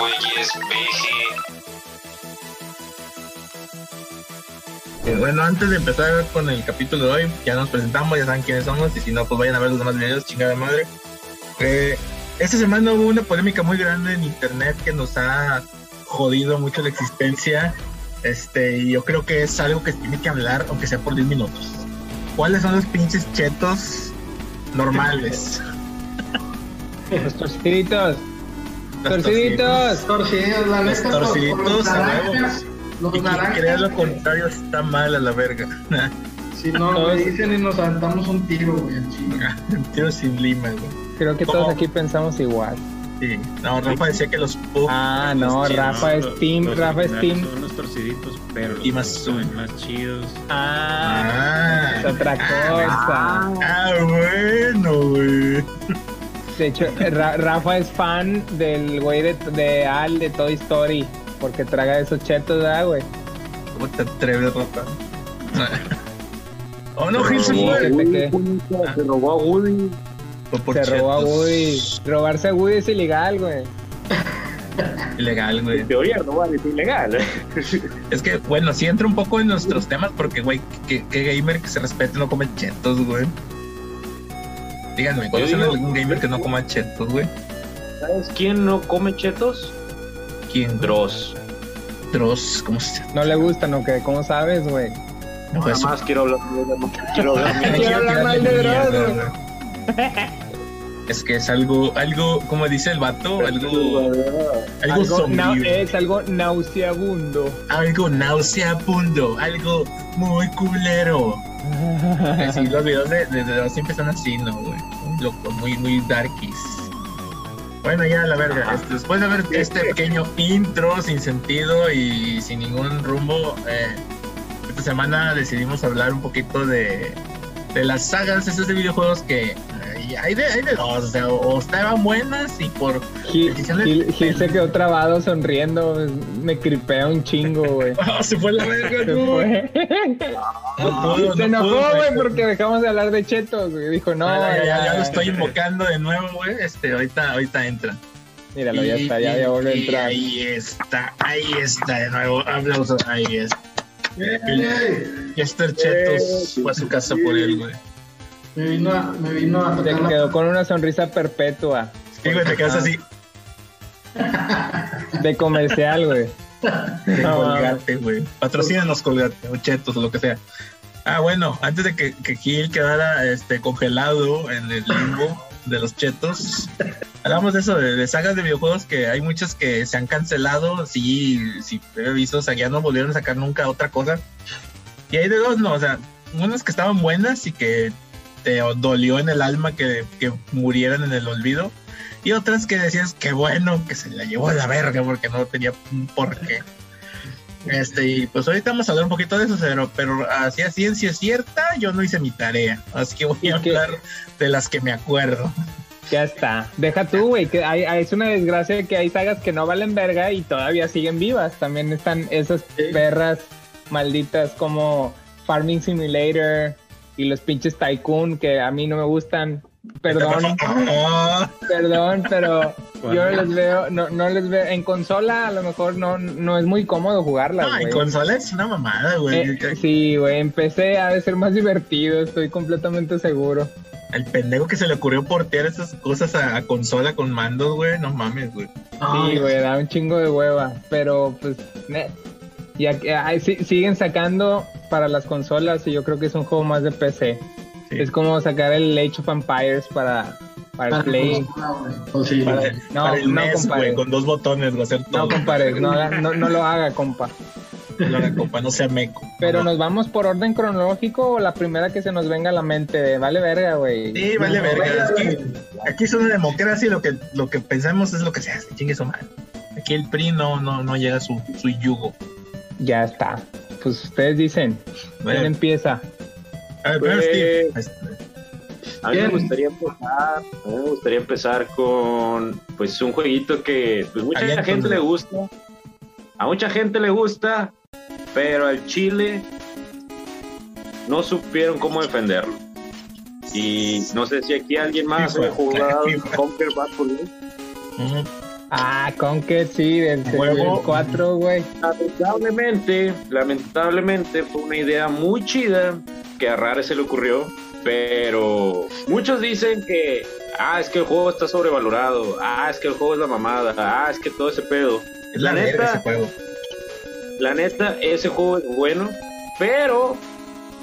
güeyes, peje. Eh, Bueno, antes de empezar con el capítulo de hoy, ya nos presentamos, ya saben quiénes somos, y si no, pues vayan a ver los demás videos, chingada madre. Eh, esta semana hubo una polémica muy grande en internet que nos ha jodido mucho la existencia. Este, y yo creo que es algo que se tiene que hablar, aunque sea por 10 minutos. ¿Cuáles son los pinches chetos normales? Los torciditos. Torciditos. Torcidos, la neta, torciditos, los a naranjas. huevo. Los Y quien naranjas. crea lo contrario está mal a la verga. Si no, me dicen y nos aventamos un tiro, güey. al chile. Tiro sin lima, güey. Creo que todos aquí pensamos igual. Sí. No, Rafa decía que los puff Ah, no, Rafa es Team, los Rafa es Team. Son los torciditos, pero los Y más zoom. más chidos. Ah, es Ah, otra cosa. ah, bueno, güey. De hecho, Ra- Rafa es fan del güey de, de Al de Toy Story. Porque traga esos chetos, ¿verdad, güey? ¿Cómo te atreves, Rafa? oh, no, Gil se fue. Se robó a Woody. Se robó a. Woody. Robarse a Woody es ilegal, güey. Ilegal, güey. En teoría robar es ilegal. Es que, bueno, sí entra un poco en nuestros temas porque, güey, que, que gamer que se respete no come chetos, güey. Díganme, ¿conocen algún gamer que no coma chetos, güey? ¿Sabes quién no come chetos? ¿Quién? Dross. Dross, ¿cómo se llama? No le gustan, ¿o qué? ¿Cómo sabes, güey? No, Nada pues, más quiero hablar quiero hablar Quiero hablar mal de Dross. Es que es algo, algo, como dice el vato, algo, algo sombrío. es algo nauseabundo. algo nauseabundo, algo muy culero. Sí, los videos de, de, de siempre son así, ¿no, güey? Muy locos, muy, muy darkies. Bueno, ya la verga. después de ver este pequeño intro sin sentido y sin ningún rumbo, eh, esta semana decidimos hablar un poquito de, de las sagas esas de videojuegos que eh, hay, de, hay de dos, o sea, o estaban buenas y por Gil, Gil- Gil se quedó trabado sonriendo. Me cripea un chingo, güey. ¡Ah, se fue la verga, Se fue. No puedo, se no enojó, güey, porque dejamos de hablar de chetos, güey. Dijo, no, Ah, ya, ya, ya ya. lo estoy invocando de nuevo, güey. Este, ahorita, ahorita entra. Míralo, ya Y- está, ya, y- ya volvió a entrar. Ahí está, ahí está de nuevo. Aplausos, ahí está. Chester Chetos fue a su casa por él, güey. Me vino a, me vino a tocar la- quedó con una sonrisa perpetua Sí, güey, te quedas así. de comercial, güey. de No, Colgate, güey. Patrocínanos Colgate, o Chetos, o lo que sea. Ah, bueno, antes de que, que Gil quedara este, congelado en el limbo de los chetos, hablamos de eso, de, de sagas de videojuegos que hay muchas que se han cancelado. Sí, sí, he visto, o sea, ya no volvieron a sacar nunca otra cosa. Y hay de dos, no, o sea, unas que estaban buenas y que te dolió en el alma que, que murieran en el olvido. Y otras que decías que bueno, que se la llevó a la verga porque no tenía un porqué. Este, y pues ahorita vamos a hablar un poquito de eso, pero, pero así a ciencia cierta, yo no hice mi tarea. Así que voy a ¿Y qué? hablar de las que me acuerdo. Ya está. Deja tú, güey, que hay, hay- es una desgracia que hay sagas que no valen verga y todavía siguen vivas. También están esas perras malditas como Farming Simulator y los pinches Tycoon que a mí no me gustan. Perdón, Ah, perdón, pero yo no les veo, no, no les veo. En consola a lo mejor no, no es muy cómodo jugarlas, no, en güey. consola es una mamada, güey. Eh, sí, güey, en PC ha de ser más divertido, estoy completamente seguro. El pendejo que se le ocurrió portear esas cosas a, a consola con mandos, güey, no mames, güey. Sí, güey, da un chingo de hueva, pero pues, ne- que ay, sí- siguen sacando para las consolas y yo creo que es un juego más de PC. Sí. Es como sacar el Age of Empires para, para el para Play. sí. Para, No, para el no, NES, compadre. güey, con dos botones, va a ser No, todo. compadre, no, haga- no, no lo haga, compa. No, la copa, no sea meco. Pero No. nos vamos por orden cronológico o la primera que se nos venga a la mente. Vale verga, güey. Sí, vale, No, verga. Aquí, es una democracia y lo que, lo que pensamos es lo que se hace. Chingue su madre. Aquí el PRI no, no, no llega a su, su yugo. Ya está. Pues ustedes dicen, ¿quién Bueno, empieza? a ver, Pues-. Este, A mí me gustaría empezar, a mí me gustaría empezar con pues un jueguito que pues mucha gente le gusta. A mucha gente le gusta, pero al Chile no supieron cómo defenderlo. Y no sé si aquí alguien más FIFA, ha jugado. Conquer Bad for You. mm, Ah, Conker, sí, del, Juego. 4, güey. Lamentablemente, lamentablemente fue una idea muy chida que a Rare se le ocurrió, pero muchos dicen que, ah, es que el juego está sobrevalorado, ah, es que el juego es la mamada, ah, es que todo ese pedo. Es la, La neta- ese juego. La neta, ese juego es bueno, pero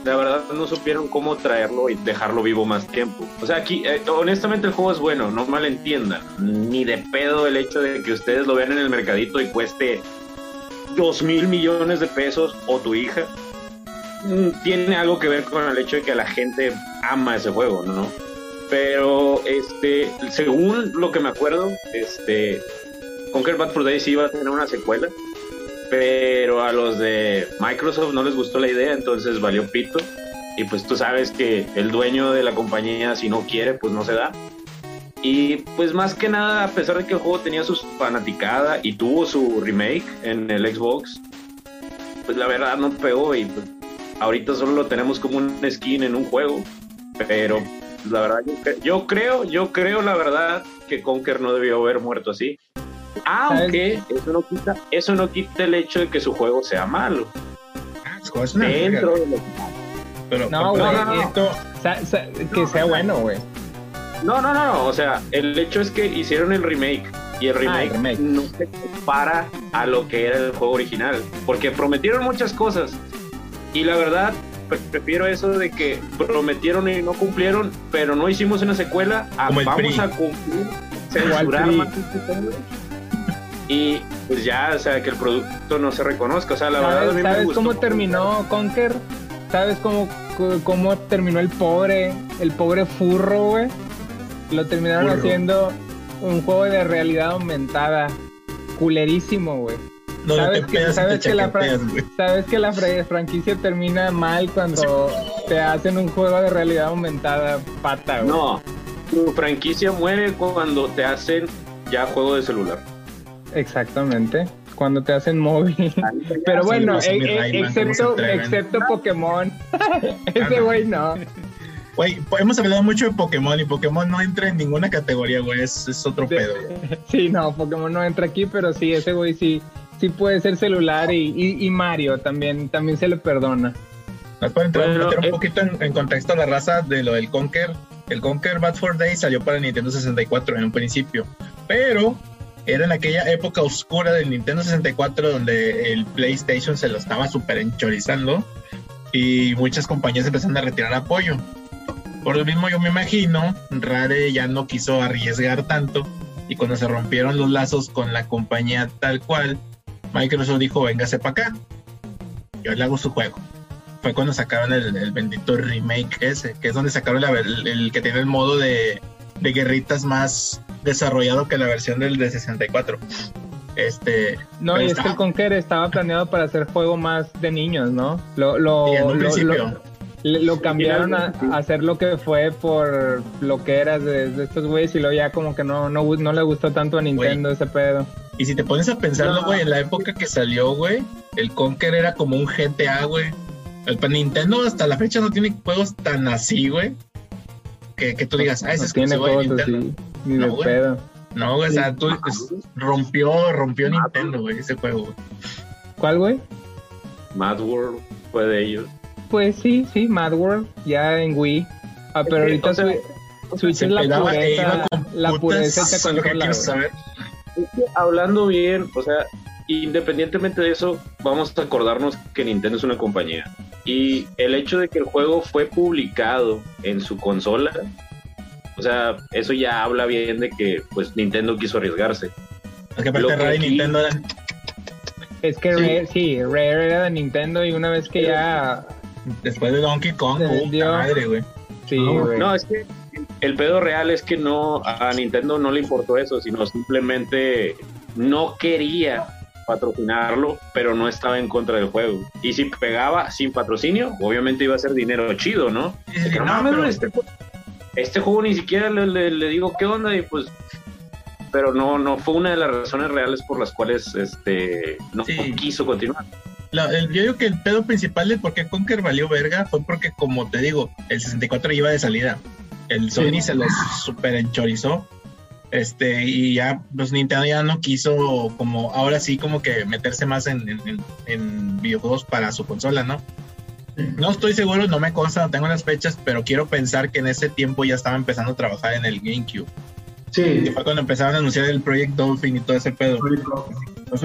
la verdad no supieron cómo traerlo y dejarlo vivo más tiempo. O sea, aquí, eh, honestamente, el juego es bueno, no malentiendan. Ni de pedo el hecho de que ustedes lo vean en el mercadito y cueste dos mil millones de pesos o tu hija. mm, Tiene algo que ver con el hecho de que la gente ama ese juego, ¿no? Pero, este, según lo que me acuerdo, este, Conquer Bad for Days iba a tener una secuela pero a los de Microsoft no les gustó la idea, entonces valió pito. Y pues tú sabes que el dueño de la compañía, si no quiere, pues no se da. Y pues más que nada, a pesar de que el juego tenía su fanaticada y tuvo su remake en el Xbox, pues la verdad no pegó y pues, ahorita solo lo tenemos como un skin en un juego. Pero la verdad, yo creo, yo creo la verdad que Conker no debió haber muerto así. Aunque eso no quita, eso no quita el hecho de que su juego sea malo. Ah, es una Dentro de lo- Pero, No, pero güey, no, no. esto- Sa- sa- que sea bueno, güey. No, no, no, no. O sea, el hecho es que hicieron el remake y el remake, Ah, el remake. no se compara a lo que era el juego original. Porque prometieron muchas cosas. Y la verdad, pre- prefiero eso de que prometieron y no cumplieron, pero no hicimos una secuela. a vamos PRI. a cumplir, censurar más. Y pues ya, o sea, que el producto no se reconozca. O sea, la verdad, a mí ¿Sabes, me sabes gustó cómo mucho. terminó Conker? ¿Sabes cómo, cómo terminó el pobre, el pobre furro, güey? Lo terminaron Furro. haciendo un juego de realidad aumentada. Culerísimo, güey. donde ¿Sabes que- sabes que la. Sabes que la fra- franquicia termina mal cuando te hacen un juego de realidad aumentada pata, güey. No, tu franquicia muere cuando te hacen ya juego de celular. Exactamente. Cuando te hacen móvil. Pero bueno, pues, eh, eh, Rayman, ¿cómo se excepto, excepto Pokémon. Ese no. güey no. Güey, pues, hemos hablado mucho de Pokémon y Pokémon no entra en ninguna categoría, güey. Es, es otro pedo, güey. Sí, no, Pokémon no entra aquí, pero sí, ese güey sí, sí puede ser celular y, y, y Mario también, también se le perdona. Nos pueden entrar- Bueno, meter un eh. poquito en, en contexto a la raza de lo del Conker. El Conker Bad for Day salió para Nintendo 64 en un principio, pero era en aquella época oscura del Nintendo 64 donde el PlayStation se lo estaba super enchorizando y muchas compañías empezaron a retirar apoyo. Por lo mismo yo me imagino, Rare ya no quiso arriesgar tanto y cuando se rompieron los lazos con la compañía tal cual, Microsoft dijo, véngase para acá, yo le hago su juego fue cuando sacaron el, bendito remake ese, que es donde sacaron el, el que tiene el modo de, de guerritas más desarrollado que la versión del de 64. Este, No, y es está- que el Conquer estaba planeado para hacer juego más de niños, ¿no? Lo, lo, y en un lo- principio, lo- le- lo cambiaron a, hacer lo que fue por lo que era de, de estos güeyes y luego ya como que no, no, no le gustó tanto a Nintendo ese pedo. y si te pones a pensarlo, No. güey, en la época que salió, güey, el Conker era como un GTA, güey. El Nintendo hasta la fecha no tiene juegos tan así, güey. Que, que tú digas, ah, ese no es tiene exclusivo de Nintendo. así, ni No, de güey. pedo. No, güey, o sea, tú es- rompió, rompió Nintendo, güey, ese juego, güey. ¿Cuál, güey? Mad World fue de ellos. Pues sí, sí, Mad World, ya en Wii. Ah, pero ahorita o sea, Switch- Switch Se es la pureza, la pureza hecha que saber. Es que hablando bien, o sea, independientemente de eso, vamos a acordarnos que Nintendo es una compañía. Y el hecho de que el juego fue publicado en su consola, o sea, eso ya habla bien de que pues Nintendo quiso arriesgarse. Es que aparte Rare y Nintendo eran Es que Sí. Rare, sí, Rare era de Nintendo y una vez que ya... Después de Donkey Kong, puta vendió. madre, güey. Sí, No, güey. No, es que el pedo real es que no a Nintendo no le importó eso, sino simplemente no quería patrocinarlo, pero no estaba en contra del juego. Y si pegaba sin patrocinio, obviamente iba a ser dinero chido, ¿no? Sí, sí, Que no no, pero- este, ju- este juego ni siquiera le, le- le digo qué onda y pues pero no no fue una de las razones reales por las cuales este no Sí. quiso continuar. la- el- yo digo que el pedo principal de por qué Conker valió verga fue porque, como te digo, el 64 iba de salida. El Sony se los super enchorizó. Este, y ya, pues Nintendo ya no quiso como, ahora sí como que meterse más en, en- en- en videojuegos para su consola, ¿no? No estoy seguro, no me consta, no tengo las fechas, pero quiero pensar que en ese tiempo ya estaba empezando a trabajar en el GameCube. Que Sí. fue cuando empezaron a anunciar el Project Dolphin y todo ese pedo.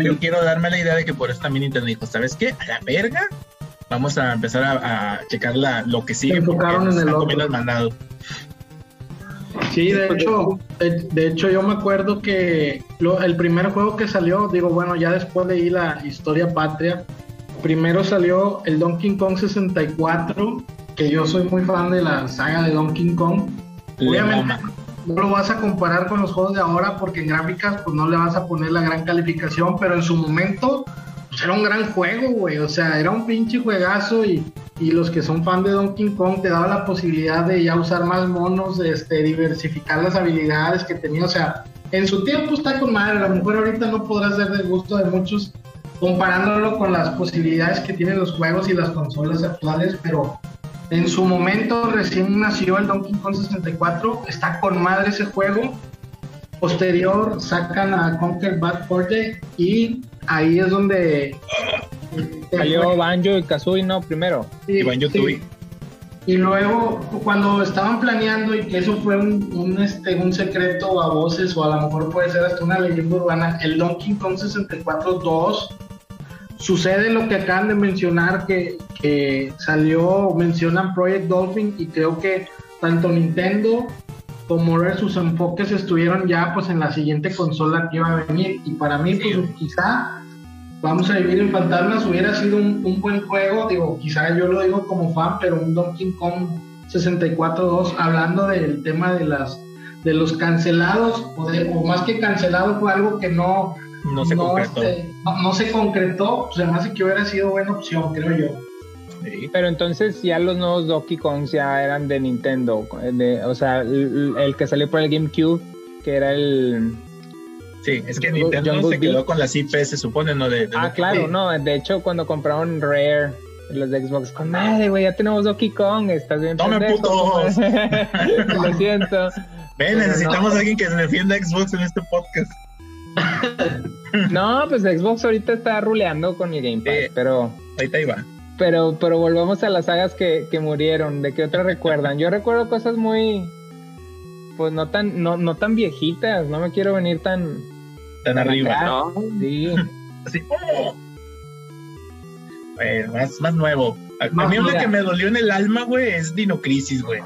Yo quiero darme la idea de que por eso también Nintendo dijo, ¿sabes qué? A la verga. Vamos a empezar a, a checar la, lo que sigue. Se enfocaron en el otro. comiendo el mandado. Sí, de hecho, de, de hecho yo me acuerdo que lo- el primer juego que salió, digo, bueno, ya después leí la historia patria, primero salió el Donkey Kong 64, que yo soy muy fan de la saga de Donkey Kong. Obviamente no lo vas a comparar con los juegos de ahora porque en gráficas pues no le vas a poner la gran calificación, pero en su momento pues, era un gran juego, güey, o sea, era un pinche juegazo y, y los que son fan de Donkey Kong te daba la posibilidad de ya usar más monos, este, diversificar las habilidades que tenía, o sea, en su tiempo está con madre, a lo mejor ahorita no podrá ser del gusto de muchos comparándolo con las posibilidades que tienen los juegos y las consolas actuales, pero en su momento recién nació el Donkey Kong 64, está con madre ese juego. Posterior sacan a Conquer Bad Fur Day y ahí es donde Salió Banjo y Kazooie, no, primero. Sí, Y Banjo-Tooie. sí. Y luego, cuando estaban planeando, y que eso fue un, un, este, un secreto a voces, o a lo mejor puede ser hasta una leyenda urbana, el Donkey Kong 64 2 sucede lo que acaban de mencionar, que, que salió, mencionan Project Dolphin, y creo que tanto Nintendo como Rare sus enfoques estuvieron ya pues en la siguiente consola que iba a venir. Y para mí, pues quizá Vamos a vivir en fantasmas hubiera sido un, un buen juego, digo, quizá yo lo digo como fan, pero un Donkey Kong 64-2, hablando del tema de las de los cancelados, o, de- o más que cancelado fue algo que no, No se concretó. este, no, no se concretó, se me hace que hubiera sido buena opción, creo yo. Sí. Pero entonces ya los nuevos Donkey Kongs ya eran de Nintendo. de- o sea, el, el que salió por el GameCube, que era el... Sí, es que Jungle- Nintendo Jungle se quedó Beat. con las IP, se supone, ¿no? De, de Ah, claro, no. De hecho, cuando compraron Rare, los de Xbox, con madre, güey, ya tenemos Donkey Kong, estás bien ¡Tomen, pendejo, putos! Lo siento. Ven, Pero necesitamos no. a alguien que defienda Xbox en este podcast. No, pues Xbox ahorita está ruleando con el Game Pass, Sí. pero... Ahorita va. Pero, pero volvamos a las sagas que, que murieron. ¿De qué otras recuerdan? Yo recuerdo cosas muy, pues no tan, no, no tan viejitas. No me quiero venir tan, Tan arriba. acá. No, Sí. Así. ¡oh! Bueno, más, más nuevo. A, mí lo que me dolió en el alma, güey, es Dino Crisis, güey.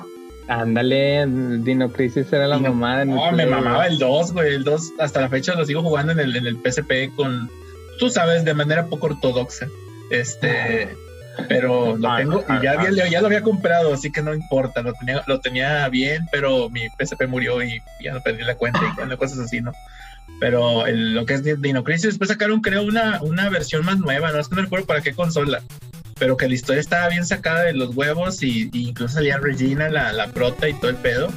Ándale, Dino Crisis era la Dino- mamada. No, me Play, mamaba el 2, güey. El 2 hasta la fecha lo sigo jugando en el, en el PSP con, tú sabes, de manera poco ortodoxa. Este, pero lo Ah, tengo ah, y ya, ah. había- ya lo había comprado, así que no importa. Lo tenía, lo tenía bien, pero mi PSP murió y ya no perdí la cuenta y bueno, cosas así, ¿no? Pero el- lo que es Dino Crisis, después sacaron, creo, una, una versión más nueva, no es que no recuerdo para qué consola, pero que la historia estaba bien sacada de los huevos y, y incluso salía Regina, la, la prota y todo el pedo.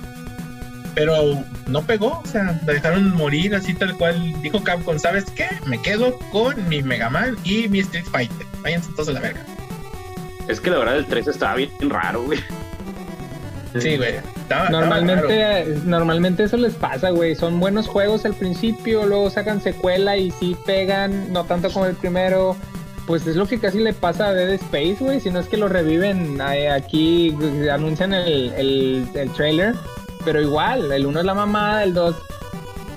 Pero no pegó, o sea, la dejaron morir así tal cual. Dijo Capcom, ¿sabes qué? Me quedo con mi Mega Man y mi Street Fighter. Váyanse todos a la verga. es que la verdad el 3 estaba bien raro, güey. Sí, güey. Estaba- estaba raro. Normalmente, normalmente eso les pasa, güey. Son buenos juegos al principio, luego sacan secuela y sí pegan, no tanto como el primero. Pues es lo que casi le pasa a Dead Space, güey. Si no es que lo reviven eh, aquí, anuncian el, el, el trailer. Pero igual, el 1 es la mamada, el 2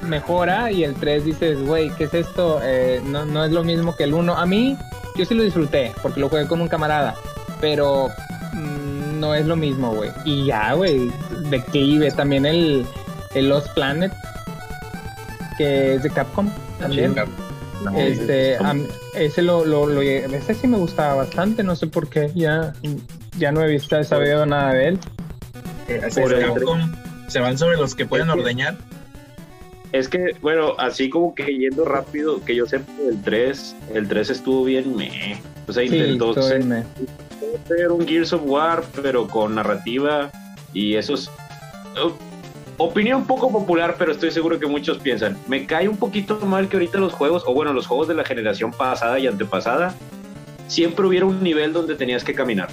mejora y el 3 dices, güey, ¿qué es esto? Eh, no, no es lo mismo que el 1. A mí, yo sí lo disfruté porque lo jugué con un camarada. Pero mm, no es lo mismo, güey. Y ya, güey, declive. También el, el Lost Planet, que es de Capcom también. Este, am- ese lo, lo, lo- ese sí me gustaba bastante, no sé por qué, ya, ya no he visto, sabido nada de él. Eh, Por es, el- se van sobre los que pueden ordeñar. Es que, bueno, así como que yendo rápido, que yo sepa el 3, el 3 estuvo bien meh. O sea, Sí, intentó ser, me- un Gears of War, pero con narrativa y esos... opinión poco popular, pero estoy seguro que muchos piensan. Me cae un poquito mal que ahorita los juegos, o bueno, los juegos de la generación pasada y antepasada, siempre hubiera un nivel donde tenías que caminar.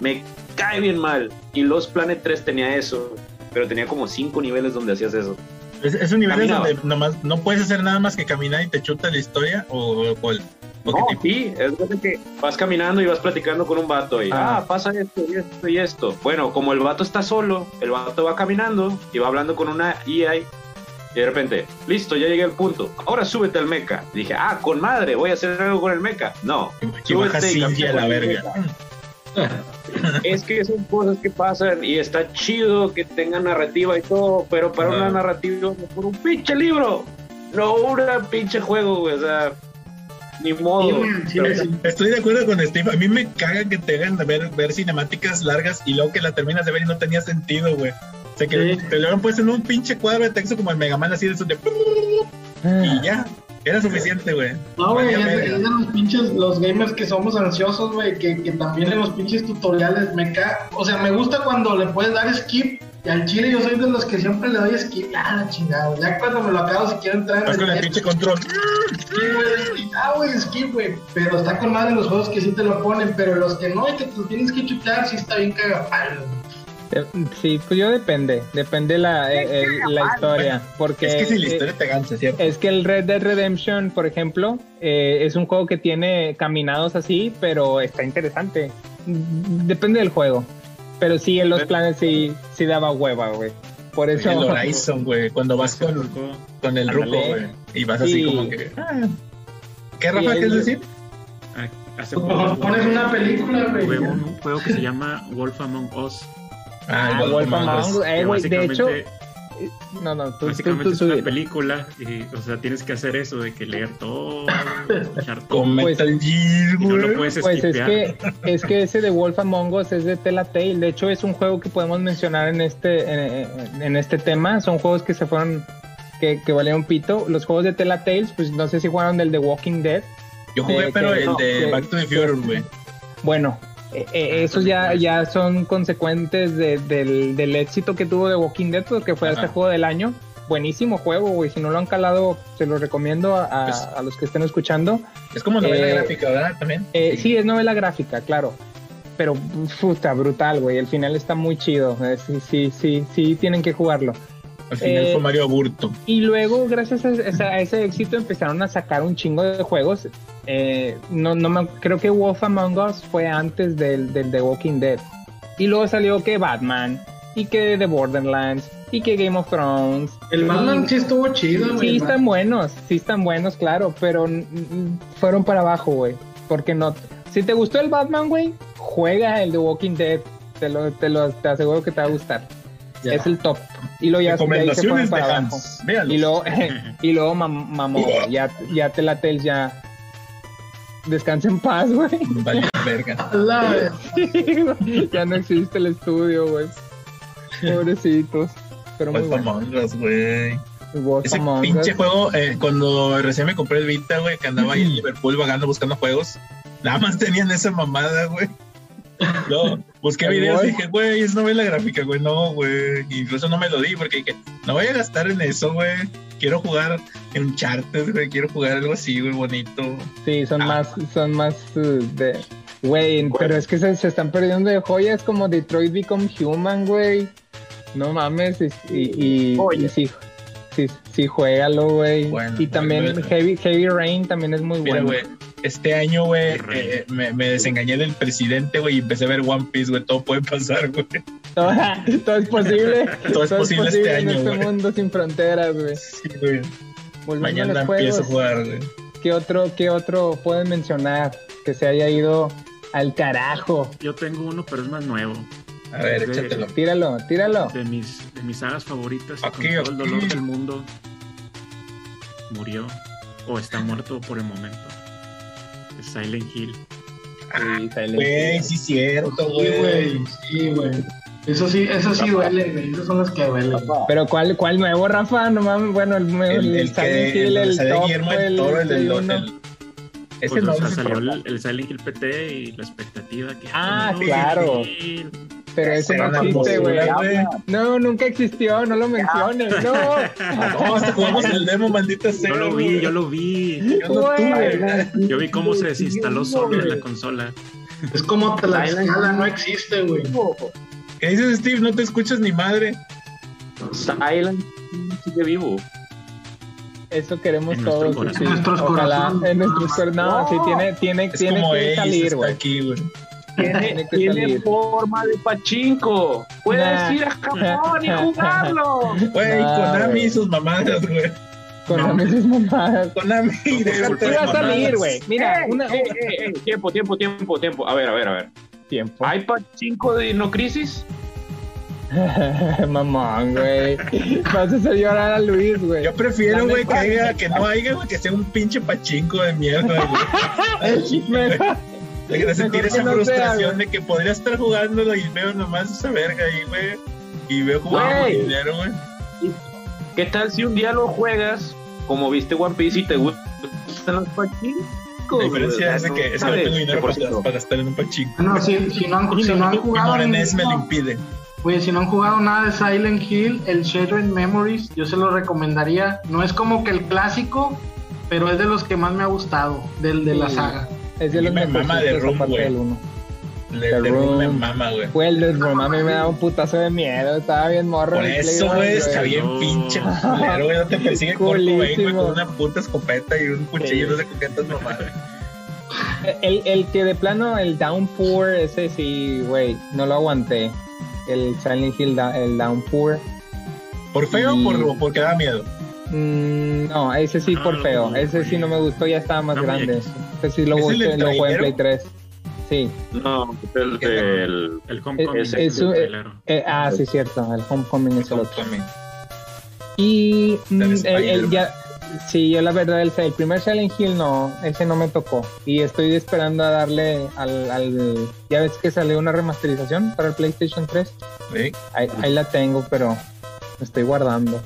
Me cae bien mal. Y los Planet 3 tenía eso, pero tenía como cinco niveles donde hacías eso. ¿Es, es un nivel Caminaba. donde nomás no puedes hacer nada más que caminar y te chuta la historia? ¿O, o, el- o No, tipo? sí, es que vas caminando y vas platicando con un vato y, Ah. ah, pasa esto y esto y esto. Bueno, como el vato está solo, el vato va caminando y va hablando con una IA y de repente, listo, ya llegué al punto. Ahora súbete al mecha. Dije, ah, con madre, voy a hacer algo con el mecha. No, súbete y a la verga. Es que son cosas que pasan y está chido que tengan narrativa y todo, pero para una narrativa, por un pinche libro, no una pinche juego, güey, o sea, ni modo. Sí, güey, sí, Pero- sí. Estoy de acuerdo con Steve. A mí me caga que te hagan ver, ver cinemáticas largas y luego que la terminas de ver y no tenía sentido, güey. O sea, que Sí. te lo habían puesto en un pinche cuadro de texto como el Mega Man así de esos de... Y ya. Era suficiente, güey. No, güey, es, de los pinches, los gamers que somos ansiosos, güey, que, que también en los pinches tutoriales me ca... O sea, me gusta cuando le puedes dar skip. Y al chile yo soy de los que siempre le doy skip. Ah, la chingada. Ya cuando me lo acabo, si quiero entrar en con el el pinche control. Sí, güey, ah, güey, skip, güey. Pero está con madre los juegos que sí te lo ponen, pero los que no, y que te lo tienes que chutar, sí está bien cagapalo. Eh, Sí, pues yo depende, depende la, eh, la historia, porque Es que si la eh, historia te gancha, ¿cierto? es que el Red Dead Redemption, por ejemplo, eh, es un juego que tiene caminados así, pero está interesante. Depende del juego, pero sí en los Pero- planes sí, sí daba hueva, güey. Por eso El Horizon, güey. Cuando vas con, con el ruco, güey. Y vas así Sí. como que... ah. ¿Qué, Rafa, quieres decir? ah, hace poco Pones una película, güey. un juego que se llama Wolf Among Us. Ah, Wolf Among Us. Eh, güey, de hecho, básicamente, no, no, tú, básicamente tú, es una película y, o sea, tienes que hacer eso de que leer todo, echar todo. Pues- y no lo puedes Pues es que, es que ese de Wolf Among Us es de Telltale. De hecho, es un juego que podemos mencionar en este, en, en este tema. Son juegos que se fueron, que, que valieron pito. Los juegos de Telltale, pues no sé si jugaron del The Walking Dead. Yo jugué, que- pero que- el no, de Back to the Future, güey. Bueno, eh, eh, esos ya, ya son consecuentes de- del, del éxito que tuvo The Walking Dead, porque fue Ajá. este juego del año. Buenísimo juego, güey. Si no lo han calado, se lo recomiendo a, a- Pues- a los que estén escuchando. Es como novela Eh, gráfica, ¿verdad? También. Eh, sí, es novela gráfica, claro. Pero puta, brutal, güey. El final está muy chido. Sí, sí, sí, sí, tienen que jugarlo. Al final eh, fue Mario Aburto. Y luego, gracias a a ese éxito, empezaron a sacar un chingo de juegos. Eh, no, no me, creo que Wolf Among Us fue antes del, del The Walking Dead. Y luego salió que Batman, y que The Borderlands, y que Game of Thrones. El Batman sí estuvo chido, güey. Sí están buenos, sí están buenos, claro, pero fueron para abajo, güey. Porque no. Si te gustó el Batman, güey, juega el The Walking Dead. Te lo, te lo te aseguro que te va a gustar. Ya. Es el top. Y luego ya de ahí se para abajo. Y luego, y luego mam- mamó, ya, ya te la tel ya. Descansa en paz, güey. Vale, verga. La- ya no existe el estudio, güey. Pobrecitos. Pero muy bueno. Among Us, güey. Ese Among pinche Us. juego, eh, cuando recién me compré el Vita, güey, que andaba ahí en Liverpool vagando buscando juegos, nada más tenían esa mamada, güey. No, busqué videos y dije, güey, es novela gráfica, güey, no, güey. Incluso no me lo di porque dije, no voy a gastar en eso, güey. Quiero jugar en Uncharted, güey, quiero jugar algo así, güey, bonito. Sí, son Ah. más, son más uh, de. Güey, pero es que se, se están perdiendo de joyas como Detroit Become Human, güey. No mames, y, y, y- y sí, sí, sí, juégalo, güey. Bueno, y también bueno. Heavy, Heavy Rain también es muy Mira, bueno. güey, este año, güey, rey. eh, me, me desengañé del presidente, güey, y empecé a ver One Piece, güey, todo puede pasar, güey. Todo, todo es posible. Todo es posible este en año, este güey. mundo sin fronteras, güey. Sí, güey. Mañana empiezo a jugar, güey. ¿qué otro, ¿qué otro pueden mencionar que se haya ido al carajo? Yo tengo uno, pero es más nuevo. A ver, Sí. échatelo. Tíralo, tíralo. De mis, de mis sagas favoritas, y Aquí, con todo el dolor del mundo, murió o está muerto por el momento. Es Silent Hill. Sí, Silent Güey, Hill. sí, cierto, Sí, güey. güey. Sí, güey. Eso sí, eso sí duele, güey. Esos son los que duelen. Pero ¿cuál, cuál nuevo, Rafa? No mames, bueno, el, el, El, el Silent que Hill, el, el, sale top, Guillermo del Toro, el, el el- ese Pues, no o sea, el salió el, el Silent Hill PT y la expectativa que... Ah, no, claro. Silent. Pero ese Era no existe, güey. No, nunca existió, no lo menciones, no. No, hasta jugamos el demo, maldita sea. Yo lo vi, yo lo vi. Yo no tuve. Yo vi cómo se desinstaló solo en la consola. Es como Tlaxcala, no existe, güey. ¿Qué dices, Steve? No te escuchas ni madre. Silent sigue vivo. Eso queremos En todos. sí. En nuestros Ojalá, corazones. En nuestros corazones. No, sí, tiene, tiene, Es tiene como que salir, güey. aquí, güey. Tiene, forma de pachinko. Puedes Nah. ir a Japón y jugarlo. Güey, No, Konami y sus mamadas, güey. No. las mismas mamadas. Konami, déjate Sí de va a salir, güey. Mira, una, ey, ey, ey, tiempo, tiempo, tiempo, tiempo. A ver, a ver, a ver. Tiempo. ¿Hay pachinko de Dino Crisis? Mamón, güey. Vas a hacer llorar a Luis, güey. Yo prefiero, güey, que, haya, que no haya, güey, que sea un pinche pachinko de mierda, güey. De que sentir esa no sea, frustración güey. de que podría estar jugándolo y veo nomás esa verga ahí, güey. Y veo jugar por Güey. dinero, güey. ¿Qué tal si un día lo juegas como viste One Piece y te gustan los pachinkos? La diferencia es de que, es que no tengo dinero para, gastar en un pachinko. No, si, si no han, si no han Mi jugado morenés me lo impide. Oye, si no han jugado nada de Silent Hill, el Shattered Memories, yo se lo recomendaría. No es como que el clásico, pero es de los que más me ha gustado, del de la saga. Es de los Me mama de Room, güey. Le, The Room me mama, güey. Fue el de Room, a mí me daba un putazo de miedo. Estaba bien morro. Por eso, güey, está bien No. pinche culero, güey. No te persigue Kurt Cobain, güey, con una puta escopeta y un cuchillo, no sé con qué. El, el que de plano, el Downpour, ese sí, güey, no lo aguanté. El Silent Hill, da- el Downpour. ¿Por feo o por, porque da miedo? Mm, no, ese sí Ah, por feo. no, Ese sí no me gustó, ya estaba más muy grande. Ese sí lo, ¿Es el jugué- del lo jugué en? Play 3. Sí. No, el del. El Homecoming. Es- es es el trailero. Eh, ah, sí, cierto. El Homecoming es el otro. También. Y mm, el, el ya, sí, yo la verdad, el, el primer Silent Hill no, ese no me tocó. Y estoy esperando a darle al, al ya ves que salió una remasterización para el PlayStation 3. Sí. Ahí, ahí la tengo, pero me estoy guardando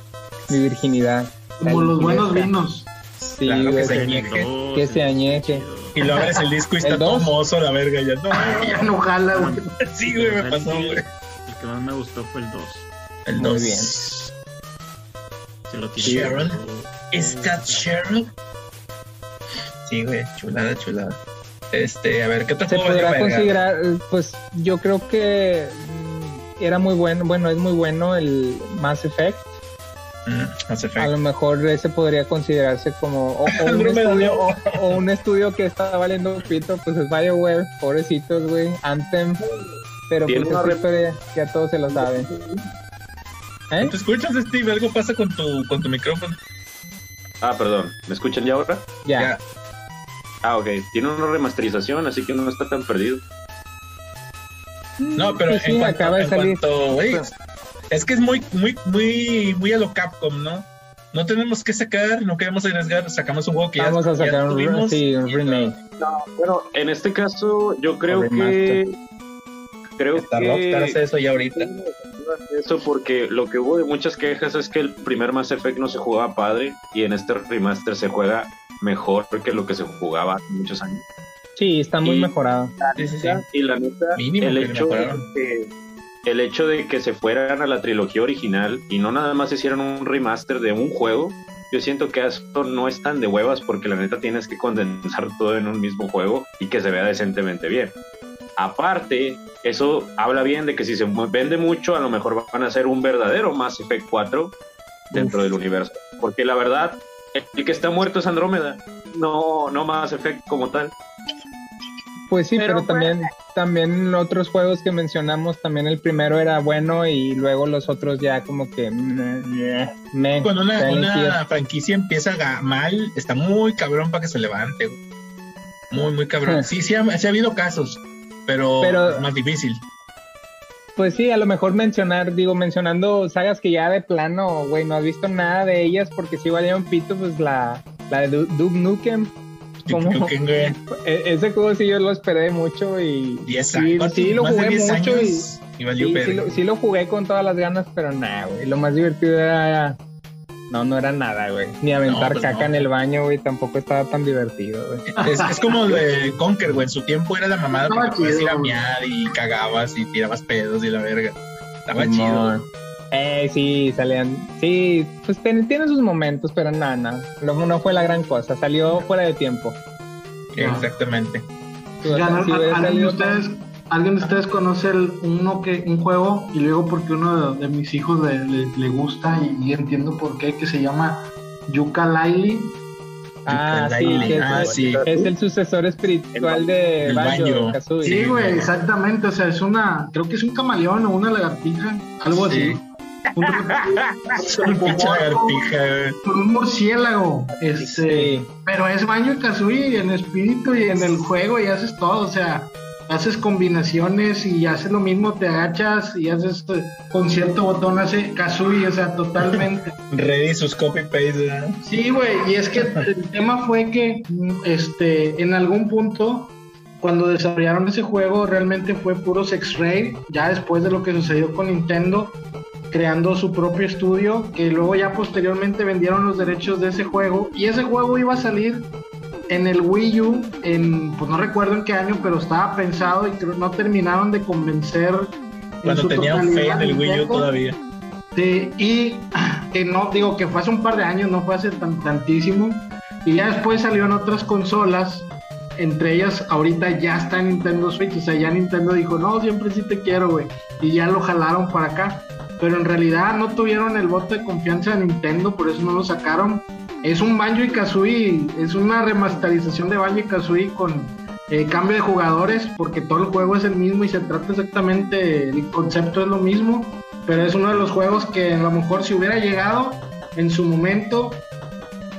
mi virginidad. Como los buenos vinos. Sí, Claro que se que- añeje. Dos, que se el- añeje. Y lo abres el disco y está ¿El todo mozo la verga ya. No, Ya no jala, güey. sí, güey, me pasó, güey. El que más me gustó fue el 2. El Muy 2. bien. Si lo tienes. Cheryl. ¿Es that Cheryl? Sí, güey, chulada, chulada. Este, a ver, ¿qué otro Se podrá considerar, pues yo creo que mm, era muy bueno, bueno, es muy bueno el Mass Effect. A lo mejor ese podría considerarse como o, o un, estudio, o, o un estudio que está valiendo pito, pues es BioWare, pobrecitos, güey, Anthem, pero pues una historia ya todos se lo saben. ¿Eh? ¿Te escuchas, Steve? Algo pasa con tu, con tu micrófono. Ah, perdón. ¿Me escuchan ya ahora? Ya. Ya. Ah, ok. Tiene una remasterización, así que no está tan perdido. No, pero Sí, sí, en cuanto, acaba de en salir. cuanto, güey, es que es muy, muy, muy, muy a lo Capcom, ¿no? No tenemos que sacar, no queremos arriesgar, sacamos un juego que ya- Vamos a ya sacar un, tuvimos sí, un y remake. Bueno, en este caso, yo creo remaster. que. Creo Está que. Rockstar hace eso ya ahorita. Eso porque lo que hubo de muchas quejas es que el primer Mass Effect no se jugaba padre y en este remaster se juega mejor que lo que se jugaba hace muchos años. Sí, está muy Y- mejorado. Sí, sí, sí. Y la neta, Mínimo el hecho, de que, el hecho de que se fueran a la trilogía original y no nada más hicieran un remaster de un juego, yo siento que eso no es tan de huevas porque la neta tienes que condensar todo en un mismo juego y que se vea decentemente bien. Aparte, eso habla bien de que si se vende mucho, a lo mejor van a hacer un verdadero Mass Effect 4 dentro del universo. Porque la verdad, el, el que está muerto es Andrómeda, no, no Mass Effect como tal. Pues sí, Pero pero, también, también otros juegos que mencionamos, también el primero era bueno y luego los otros ya como que me, me- Cuando una, franquicia empieza mal, está muy cabrón para que se levante. Muy, muy cabrón. Sí, sí, ha, sí ha habido casos, pero, Pero- es más difícil. Pues sí, a lo mejor mencionar, digo, mencionando sagas que ya de plano, güey, no has visto nada de ellas porque sí valieron pito, pues la, la de Duke Nukem. E- ese juego sí yo lo esperé mucho y 10 sí, años. sí lo jugué 10 mucho y años y valió sí, sí lo, sí lo jugué con todas las ganas, pero nada, güey. Lo más divertido era. No, no era nada, güey. Ni aventar pues caca no. en el baño, güey, tampoco estaba tan divertido, güey. Es, es como el de Conker, güey. En su tiempo era la mamada Estaba porque puedes ir a miar y cagabas y tirabas pedos y la verga. Estaba chido. Eh, sí, salían. Sí, pues ten- tiene sus momentos, pero nada, nada. Luego no fue la gran cosa. Salió fuera de tiempo. Ya. Exactamente. Si ¿Alguien de ustedes ¿Alguien de ustedes conoce el, uno que, un juego? Y luego porque uno de, de mis hijos le, le- le gusta y, y entiendo por qué, que se llama Yuka Laili. Ah, sí, que es, Ah, sí. es el sucesor espiritual de El Banjo, Banjo. Sí, güey, güey. exactamente. O sea, es una, creo que es un camaleón o una lagartija, algo Sí. así. Un- Un murciélago. Este, Sí. Pero es Banjo y Kazooie en espíritu y en el juego y haces todo, o sea, haces combinaciones y haces lo mismo, te agachas y haces eh, con cierto botón hace Kazooie, o sea, totalmente. Ready sus copy paste, ¿verdad? Sí, güey, y es que el tema fue que este en algún punto cuando desarrollaron ese juego realmente fue puro X-Ray, ya después de lo que sucedió con Nintendo creando su propio estudio, que luego ya posteriormente vendieron los derechos de ese juego y ese juego iba a salir en el Wii U en pues no recuerdo en qué año, pero estaba pensado y no terminaron de convencer en Cuando tenían fe en el Wii U todavía. Sí, y que no, digo que fue hace un par de años, no fue hace tan, tantísimo. Y ya después salió en otras consolas, entre ellas ahorita ya está en Nintendo Switch, o sea, ya Nintendo dijo, no, siempre sí te quiero, güey. Y ya lo jalaron para acá. Pero en realidad no tuvieron el voto de confianza de Nintendo, por eso no lo sacaron. Es un Banjo y Kazooie, es una remasterización de Banjo y Kazooie con eh, cambio de jugadores, porque todo el juego es el mismo y se trata exactamente, el concepto es lo mismo pero es uno de los juegos que a lo mejor si hubiera llegado en su momento,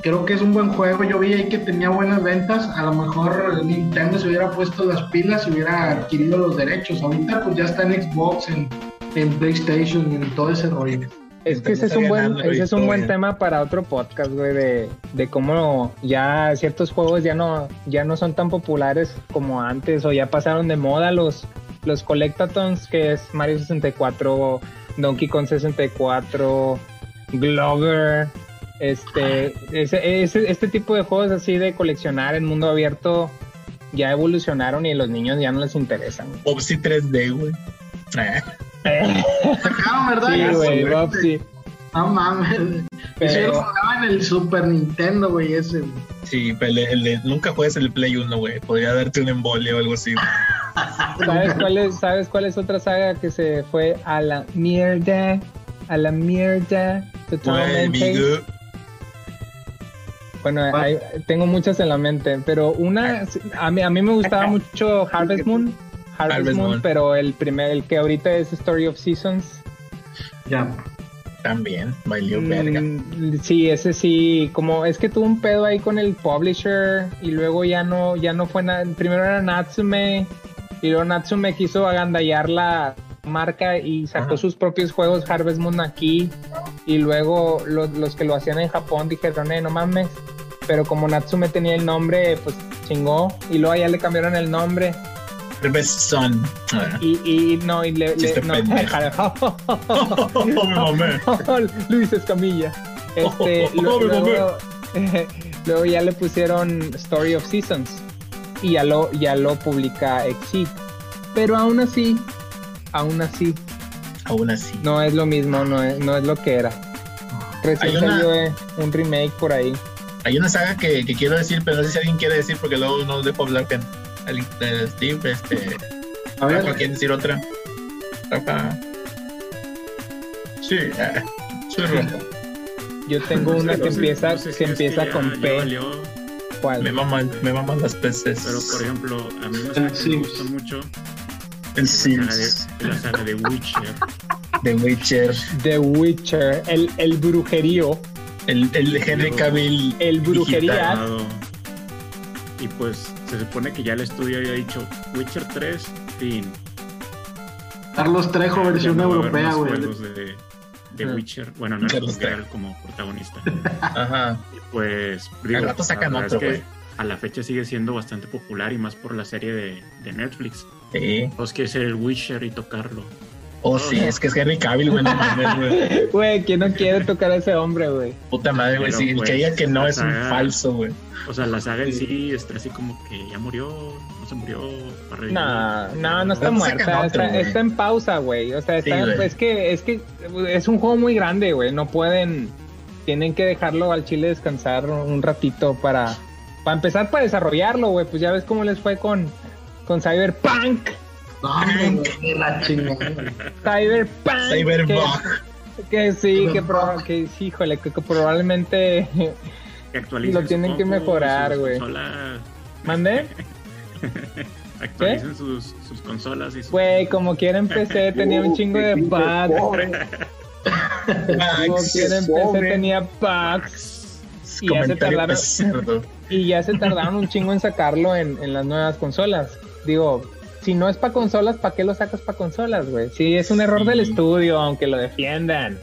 creo que es un buen juego. Yo vi ahí que tenía buenas ventas, a lo mejor Nintendo se hubiera puesto las pilas y hubiera adquirido los derechos. Ahorita pues ya está en Xbox, en, en PlayStation y en todo ese rollo. Es que ese es un buen, ese es un buen tema para otro podcast, güey, de, de cómo ya ciertos juegos ya no, ya no son tan populares como antes, o ya pasaron de moda los, los collectatons, que es Mario 64, Donkey Kong 64, Glover, este, ese, ese- este tipo de juegos así de coleccionar en mundo abierto ya evolucionaron y a los niños ya no les interesan. Popsy 3D, güey. Ah, Sacaron, ¿verdad? Sí, güey. Bob, sí. No mames. Eso yo lo Pero- jugaba en el Super Nintendo, güey, ese. güey. Sí, pero el nunca juegues el Play 1, güey. Podría darte un embolia o algo así. ¿Sabes cuál es, ¿Sabes cuál es otra saga que se fue a la mierda? A la mierda. Totalmente. Bueno, ¿Cuál? hay- tengo muchas en la mente, pero una, a mí, a mí me gustaba mucho Harvest Moon. Harvest, Harvest Moon, Moon. pero el primer, el que ahorita es Story of Seasons. Ya. También, valió verga. Mm, sí, ese sí, como es que tuvo un pedo ahí con el publisher y luego ya no, ya no fue nada. Primero era Natsume y luego Natsume quiso agandallar la marca y sacó Ajá. sus propios juegos Harvest Moon aquí y luego los, los que lo hacían en Japón dijeron, eh, no mames. Pero como Natsume tenía el nombre, pues chingó y luego ya le cambiaron el nombre Harvest Son. Y, y no, y le... le- no. Luis Escamilla. Este, Oh, lo- luego, luego ya le pusieron Story of Seasons y ya lo, ya lo publica Exit. Pero aún así, aún así, Aún así. no es lo mismo, no es, no es lo que era. Recién una- salió eh, un remake por ahí. Hay una saga que, que quiero decir, pero no sé si alguien quiere decir porque luego no dejo hablar con eh, Steve. Este, A Rafa, ver, ¿quieren decir otra? Rafa. Sí, ah, soy Rafa. Yo tengo una que empieza, que empieza con ya P. valió, ¿Cuál? Me maman, me maman las peces. pero por ejemplo, a mí que me Sims. gusta mucho el Sims, de, la saga de Witcher. The Witcher, The Witcher, el, el brujerío. el, el Henry Cavill. El brujería. Dado. Y pues se supone que ya el estudio había dicho Witcher 3, fin. Carlos Trejo, versión no europea, güey. juegos de, de Ah. Witcher. Bueno, no Carlos es Trejo. como protagonista. Ajá. Pues Al digo, rato la sacan verdad otro, es que güey. a la fecha sigue siendo bastante popular y más por la serie de, de Netflix. Sí. Vos quieres ser el Witcher y tocarlo. Oh, sí, es que es Henry Cavill, güey, no mames, güey. Güey, ¿quién no quiere tocar a ese hombre, güey? Puta madre, güey. Sí, el pues, que diga que no es un falso, güey. O sea, la saga en sí está así como que ya murió, no se murió, va a revivir. No, no, no está muerta, otro, está, en pausa, güey. O sea, está- Sí, es que es que es un juego muy grande, güey. No pueden, tienen que dejarlo al chile descansar un ratito para, para empezar para desarrollarlo, güey. Pues ya ves cómo les fue con, con Cyberpunk. No, güey, la chingada. Cyberpunk. Cyberbug. Que, que sí, que, Cyberpunk. proba- que sí, híjole, que, que probablemente Que actualicen Lo tienen que mejorar, güey. mande. Actualicen sus, sus consolas y sus... Güey, como quiera empecé, tenía un chingo de bugs. Pobre. Como quiera empecé, tenía bugs. Y ya se tardaron, y ya se tardaron un chingo en sacarlo en, en las nuevas consolas. Digo, si no es para consolas, ¿para qué lo sacas para consolas, güey? Sí, es un error Sí. del estudio, aunque lo defiendan.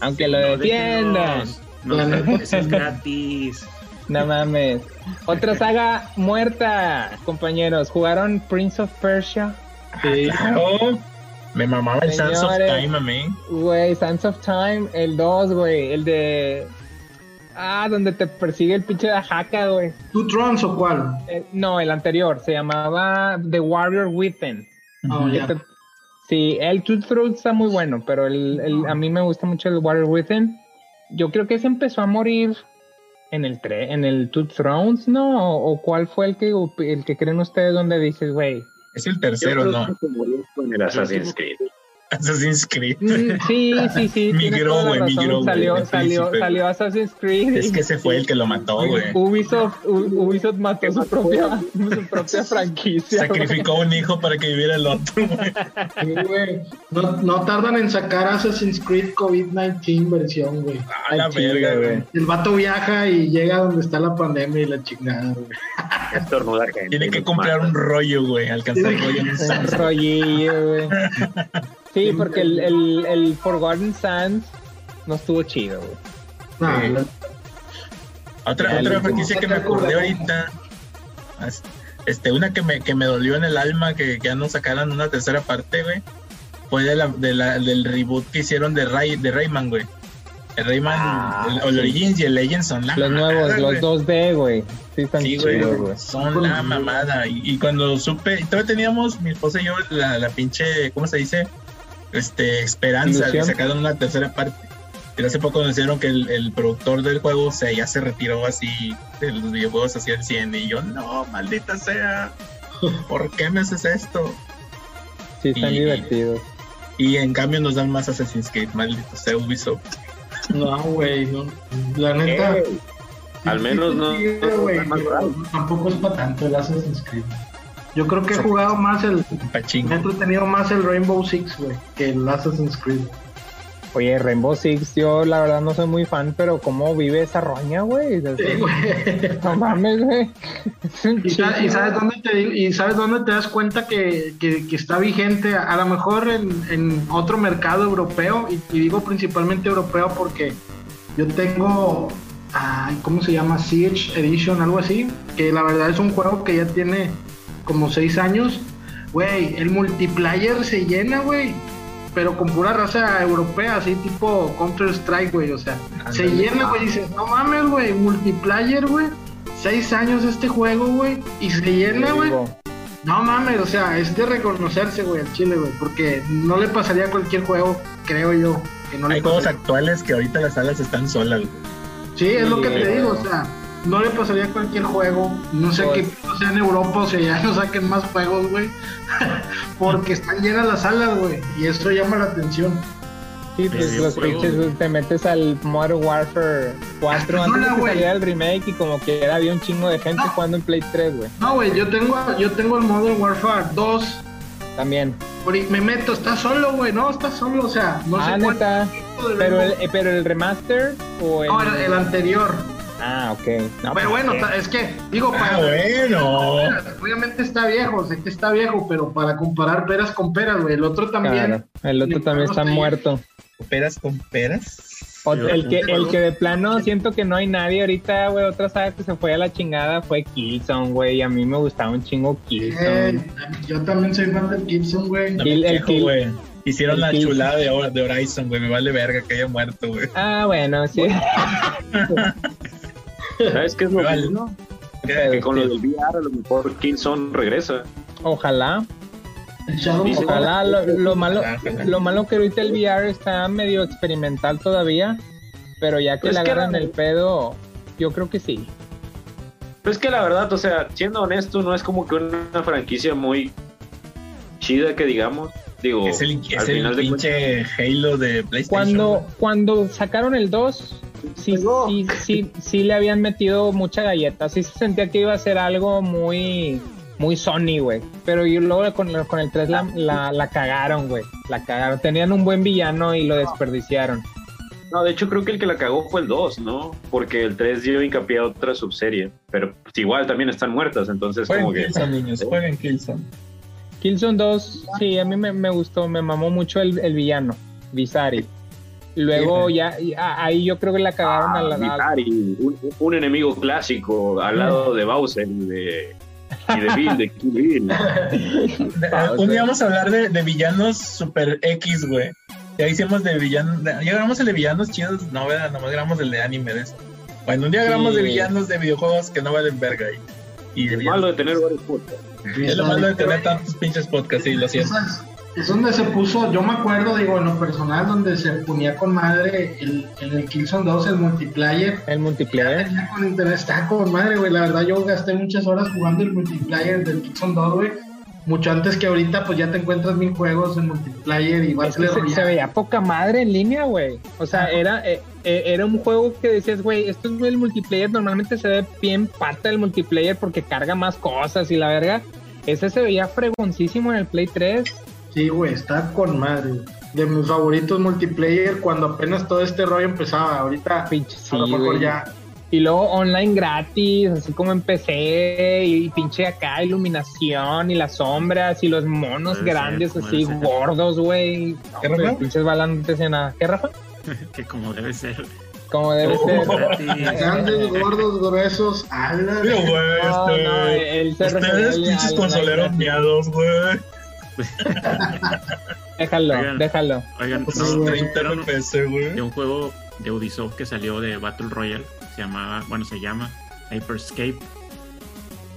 Aunque lo No, defiendan. déjenos. No, eso es gratis. No mames. Otra saga muerta, compañeros. ¿Jugaron Prince of Persia? Sí. Claro. Me mamaba el Sands of. Time a mí. Güey, Sands of Time, el 2, güey. El de. Ah, donde te persigue el pinche de Haka, güey. ¿Two Trons o cuál? Eh, no, el anterior. Se llamaba The Warrior Within. Oh, ya. Este- Sí, el Two Thrones está muy bueno, pero el, el- a mí me gusta mucho el Warrior Within. Yo creo que se empezó a morir en el tre- en el Two Thrones, ¿no? ¿O, o cuál fue el que el que creen ustedes donde dices, güey? Es el tercero, ¿no? con el Assassin's Creed. Assassin's Creed. Mm, Sí, sí, sí. Migró, güey, migró, güey, Salió, el salió, príncipe. salió Assassin's Creed. Es que ese fue el que lo mató, güey. Ubisoft, Ubisoft mató su propia, su propia franquicia. Sacrificó un hijo para que viviera el otro, güey. Sí, güey. No, no tardan en sacar Assassin's Creed COVID-19 versión, güey. A la verga, güey. El vato viaja y llega donde está la pandemia y la chingada, güey. Estornudar gente. Tiene que comprar un rollo, güey. Alcanzar rollo en un rollillo, güey. Sí, porque el, el, el Forgotten Sands no estuvo chido, güey. La- Otra, otra franquicia que me acordé ahorita. Este, una que me, que me dolió en el alma que ya no sacaran una tercera parte, güey. Fue de la, de la- del reboot que hicieron de, Ray, de Rayman, güey. El Rayman, Ah, el, el sí. Origins y el Legends son la Los mamada, nuevos, güey. los 2D, güey. Sí, están Sí, chidos, güey, son la mamada. Y, y cuando supe, todavía teníamos, mi esposa y yo, la, la pinche, ¿cómo se dice? Este, esperanza de sacar una tercera parte. Pero hace poco nos dijeron que el, el productor del juego se, ya se retiró así de los videojuegos así al 100. Y yo, no, maldita sea, ¿por qué me haces esto? Sí, están Y- divertidos. Y en cambio nos dan más Assassin's Creed, maldito sea Ubisoft. No, güey, no. La neta. Eh, Al menos no- tampoco es para tanto el Assassin's Creed. Yo creo que he jugado más el. Pachín. Me he entretenido más el Rainbow Six, güey, que el Assassin's Creed. Oye, Rainbow Six, yo la verdad no soy muy fan, pero ¿cómo vive esa roña, güey? Sí, güey. No mames, güey. Y, sabes dónde te y sabes dónde te das cuenta que, que- que está vigente a lo mejor en, en otro mercado europeo y, y digo principalmente europeo porque yo tengo ay, ¿cómo se llama? Siege Edition algo así que la verdad es un juego que ya tiene como seis años güey el multiplayer se llena güey pero con pura raza europea así tipo Counter Strike güey o sea se llena güey dices no mames güey multiplayer güey seis años este juego, güey, y se llena, güey. No mames, o sea, es de reconocerse, güey, al Chile, güey, porque no le pasaría a cualquier juego, creo yo, que no le Hay juegos pasaría. actuales que ahorita las salas están solas, güey. Sí, es lo que te digo, o sea, no le pasaría a cualquier juego, no sé qué sea en Europa, o sea, ya no saquen más juegos, güey, porque están llenas las salas, güey, y eso llama la atención. Sí, pues los pinches, te metes al Modern Warfare 4 antes de que saliera el remake y como que era, había un chingo de gente No. jugando en Play 3, güey. No, güey, yo tengo, yo tengo el Modern Warfare 2, También. me meto, está solo, güey, no, está solo, o sea, no ah, sé neta. Pero el, eh, pero el remaster o el... No, el, el anterior. Ah, ok. No, Pero pues, bueno, es que, digo, Ah, para. bueno. Obviamente está viejo, sé que está viejo, pero para comparar peras con peras, güey. El otro también. Claro, el otro también está muerto. ¿Peras con peras? El que el que de plano siento que no hay nadie ahorita, güey. Otra saga que se fue a la chingada fue Killzone, güey. y A mí me gustaba un chingo Eh, Killzone. yo también soy fan del Gibson, güey. No el quejo, kill- güey. Hicieron el la chulada de, de Horizon, güey. Me vale verga que haya muerto, güey. Ah, bueno, sí. ¿Sabes qué es lo vale. bueno? Que con lo del VR a lo mejor Killzone regresa. Ojalá, ojalá. Lo, lo malo, lo malo que ahorita el VR está medio experimental todavía, pero ya que Pues le agarran el pedo, yo creo que sí. Pero es que la verdad, o sea, siendo honesto, no es como que una franquicia muy chida que digamos. Digo, Es el, es al el final de pinche Halo de PlayStation. Cuando, cuando sacaron el 2, sí, sí, sí, sí le habían metido mucha galleta. Sí se sentía que iba a ser algo muy, muy Sony, güey. Pero yo luego con, con el 3 la, la, la cagaron, güey. La cagaron. Tenían un buen villano y lo desperdiciaron. No, de hecho creo que el que la cagó fue el 2, ¿no? Porque el 3 dio hincapié a otra subserie. Pero pues, igual también están muertas, entonces como que... Killzone, niños, jueguen Killzone. Killzone 2, sí, a mí me, me gustó, me mamó mucho el, el villano, Visari. Luego ya, ya- ahí yo creo que la cagaron a la... a- Vitari, un, un enemigo clásico al lado de Bowser y de, y de Bill, de Kill Bill. Ah, Un día vamos a hablar de, de villanos super X, güey. Ya hicimos de villanos. Ya grabamos el de villanos chidos. No, ¿verdad? Nomás grabamos el de anime de eso. Bueno, un día grabamos Sí. de villanos de videojuegos que no valen verga. Y, y de malo de tener varios podcasts. Es lo malo de tener tantos pinches podcasts, sí, lo siento. Es donde se puso, yo me acuerdo, digo, en lo personal, donde se ponía con madre el, el, el Killzone 2, el multiplayer. el multiplayer. con internet, estaba con madre, güey. La verdad, yo gasté muchas horas jugando el multiplayer del Killzone 2, güey. Mucho antes que ahorita, pues ya te encuentras mil juegos en multiplayer y Es que Battle se, se veía poca madre en línea, güey. O sea, era, eh, eh, era un juego que decías, güey, esto es el multiplayer. Normalmente se ve bien parte del multiplayer porque carga más cosas y la verga. Ese se veía fregoncísimo en el Play 3. Sí, güey, está con madre. De mis favoritos multiplayer cuando apenas todo este rollo empezaba. Ahorita, Pinche, sí, a lo mejor güey. ya. Y luego online gratis, así como en PC, y, pinche acá iluminación y las sombras y los monos Puede grandes así ser. gordos, güey. ¿Qué, No, Rafa? Pinches te hacían nada. ¿Qué, Rafa? que como debe ser. Como debe Oh. ser. Grandes, gordos, gruesos. ala. Tío, güey, este. no, él se Ustedes, pinches consoleros miados, güey. Déjalo, Oigan. déjalo. Oigan, Pues no, güey. 30 ¿vieron FPS, güey. de un juego de Ubisoft que salió de Battle Royale. Se llamaba, bueno, se llama Hyperscape.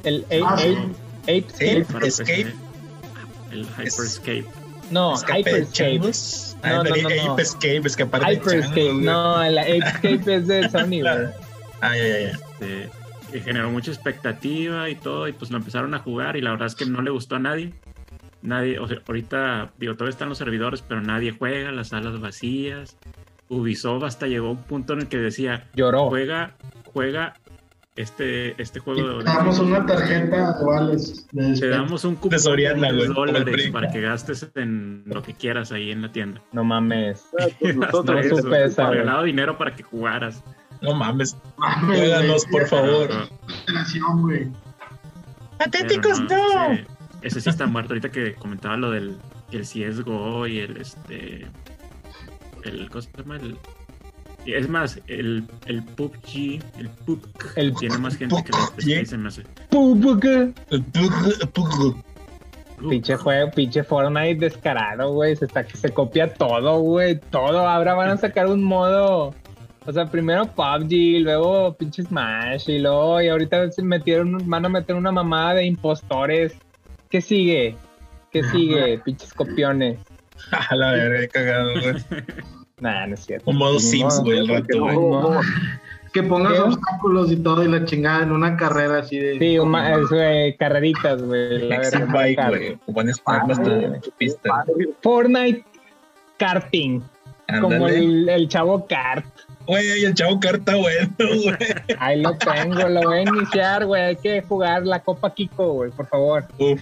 El Ape, Ah, sí. Ape, Ape, Ape. para Escape. El Hyperscape. no, Escape Hyperscape. No, no, no, Ape no. Escape, escapar de Hyperscape, changos, güey. no, el Apescape es de Sony, güey. Ah, ya, ya, ya. Que generó mucha expectativa y todo, y pues lo empezaron a jugar y la verdad es que no le gustó a nadie. Nadie, o sea, ahorita, digo, todavía están los servidores, pero nadie juega, las salas vacías. Ubisoft hasta llegó a un punto en el que decía, Lloró. juega, juega este, este juego. Te damos una tarjeta vales. Te descuento. damos un cupón De Soriana, de güey, 10 como el dólares para que gastes en lo que quieras ahí en la tienda. No mames. Nosotros, No supe esa, güey. regalado dinero para que jugaras. No mames. Mames, Juéganos, por favor. ¡Patéticos, no! Ese sí está muerto. Ahorita que comentaba lo del el CSGO y el este. El, ¿Cómo se llama? El, es más, el, el PUBG, el PUBG, El tiene más gente que el PUBG. Se me hace. Pug- pug- Pinche juego, pinche Fortnite descarado, güey. Se, está, se copia todo, güey. Todo. Ahora van a sacar un modo. O sea, primero PUBG, luego pinche Smash, y luego, y ahorita metieron, van a meter una mamada de impostores. ¿Qué sigue? ¿Qué sigue? Pinches copiones. A la verga, cagado, güey. Nah, no es cierto. Un modo Sims, güey, el rato, güey. No. Que pongas ¿Qué? obstáculos y todo y la chingada en una carrera así de. Sí, un ma- es, güey, carreritas, güey. La Exit bike, güey. Pones armas tu, tu pista. Fortnite karting. Como el, el chavo kart. Güey, el chavo carta bueno, güey. Ahí lo tengo, lo voy a iniciar, güey. Hay que jugar la Copa Kiko, güey, por favor. Uf.